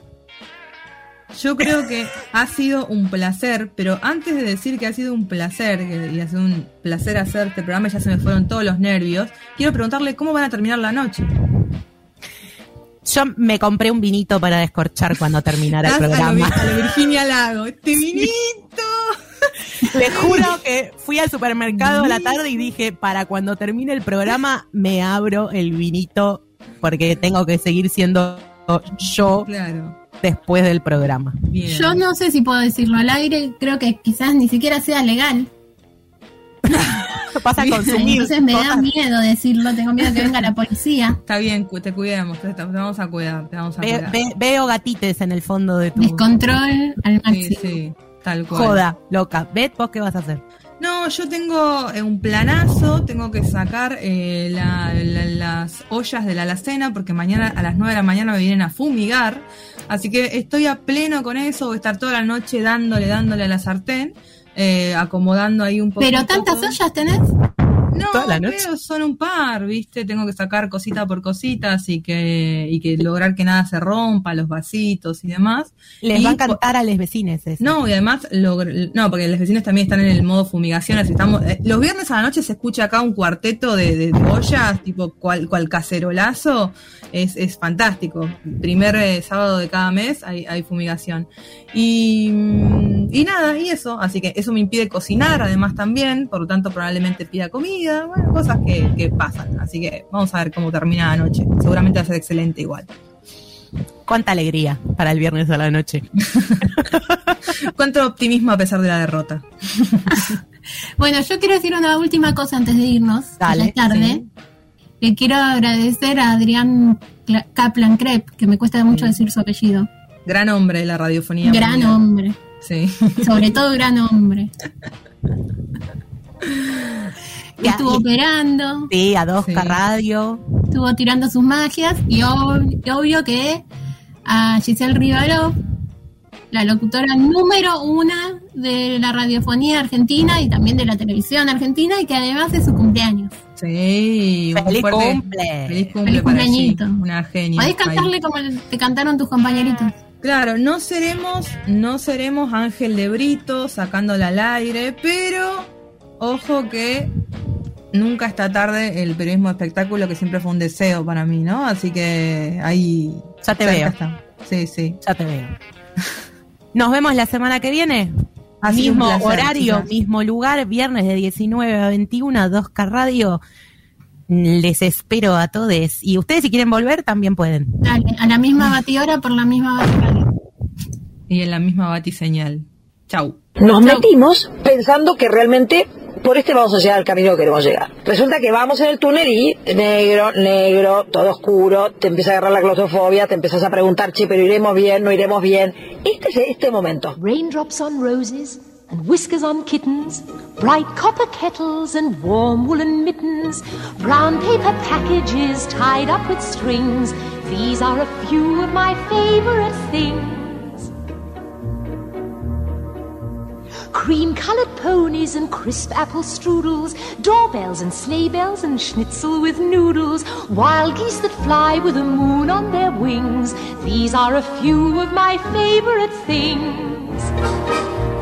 Yo creo que ha sido un placer, pero antes de decir que ha sido un placer y ha sido un placer hacer este programa, ya se me fueron todos los nervios, quiero preguntarle cómo van a terminar la noche. Yo me compré un vinito para descorchar cuando terminara el Estás a lo, programa. a lo Virginia Lago. *laughs* Este vinito. Te juro que fui al supermercado a la tarde y dije, para cuando termine el programa me abro el vinito porque tengo que seguir siendo yo Claro. después del programa. Bien. Yo no sé si puedo decirlo al aire, creo que quizás ni siquiera sea legal. *laughs* Pasa a consumir. Entonces me da miedo decirlo, tengo miedo que venga la policía. *laughs* Está bien, te cuidemos, te, te vamos a cuidar, te vamos a Ve- cuidar. ve- veo gatites en el fondo de tu... Descontrol al Sí, máximo. sí. Tal cual. Joda, loca. Bet, ¿vos qué vas a hacer? No, yo tengo eh, un planazo, tengo que sacar eh, la- la- las ollas de la alacena porque mañana a las 9 de la mañana me vienen a fumigar, así que estoy a pleno con eso, voy a estar toda la noche dándole, dándole a la sartén, eh, acomodando ahí un poco. Pero tantas ollas tenés. No, Toda la noche. pero son un par, ¿viste? Tengo que sacar cosita por cosita, así que, y que lograr que nada se rompa, los vasitos y demás. Les Y va a encantar a los vecines eso. no, y además, no, porque los vecinos también están en el modo fumigación, así estamos, eh, los viernes a la noche se escucha acá un cuarteto de, de ollas, tipo cual, cual cacerolazo, es, es fantástico. Primer eh, sábado de cada mes hay, hay fumigación. Y, mm, y nada, y eso, así que eso me impide cocinar además también, por lo tanto probablemente pida comida, bueno, cosas que, que pasan, así que vamos a ver cómo termina la noche, seguramente va a ser excelente igual. Cuánta alegría para el viernes a la noche. *laughs* Cuánto optimismo a pesar de la derrota. *laughs* Bueno, yo quiero decir una última cosa antes de irnos. Dale, ya es tarde. sí. Le quiero agradecer a Adrián Kaplan Krep, que me cuesta mucho decir su apellido. Gran hombre de la radiofonía. Gran mundial. hombre. Sí. Sobre todo gran hombre. *laughs* Ya, estuvo y- operando, Sí, a Dosca Sí. Radio. estuvo tirando sus magias y ob- y obvio que a Giselle Rivalov, la locutora número una de la radiofonía argentina y también de la televisión argentina y que además es su cumpleaños. Sí. un Feliz fuerte- cumple. Feliz cumple Feliz para cumpleañito. Una genia. Podés cantarle Ahí. como te cantaron tus compañeritos. Claro, no seremos, no seremos Ángel de Brito sacándola al aire, pero ojo que nunca está tarde el periodismo de espectáculo, que siempre fue un deseo para mí, ¿no? Así que ahí. Ya te veo. está. Sí, sí. Ya te veo. Nos vemos la semana que viene. Un mismo placer, horario, chicas. mismo lugar, viernes de 19 a 21, 2K Radio. Les espero a todos. Y ustedes si quieren volver también pueden. Dale, a la misma batidora por la misma batidora. Y en la misma batiseñal. Chau. Nos metimos pensando que realmente por este vamos a llegar al camino que queremos llegar. Resulta que vamos en el túnel y negro, negro, todo oscuro, te empieza a agarrar la claustrofobia, te empiezas a preguntar, che, pero iremos bien, no iremos bien. Este es este momento. Raindrops on roses and whiskers on kittens, bright copper kettles and warm woolen mittens, brown paper packages tied up with strings. These are a few of my favorite things. Cream colored ponies and crisp apple strudels, doorbells and sleigh bells and schnitzel with noodles, wild geese that fly with the moon on their wings. These are a few of my favorite things.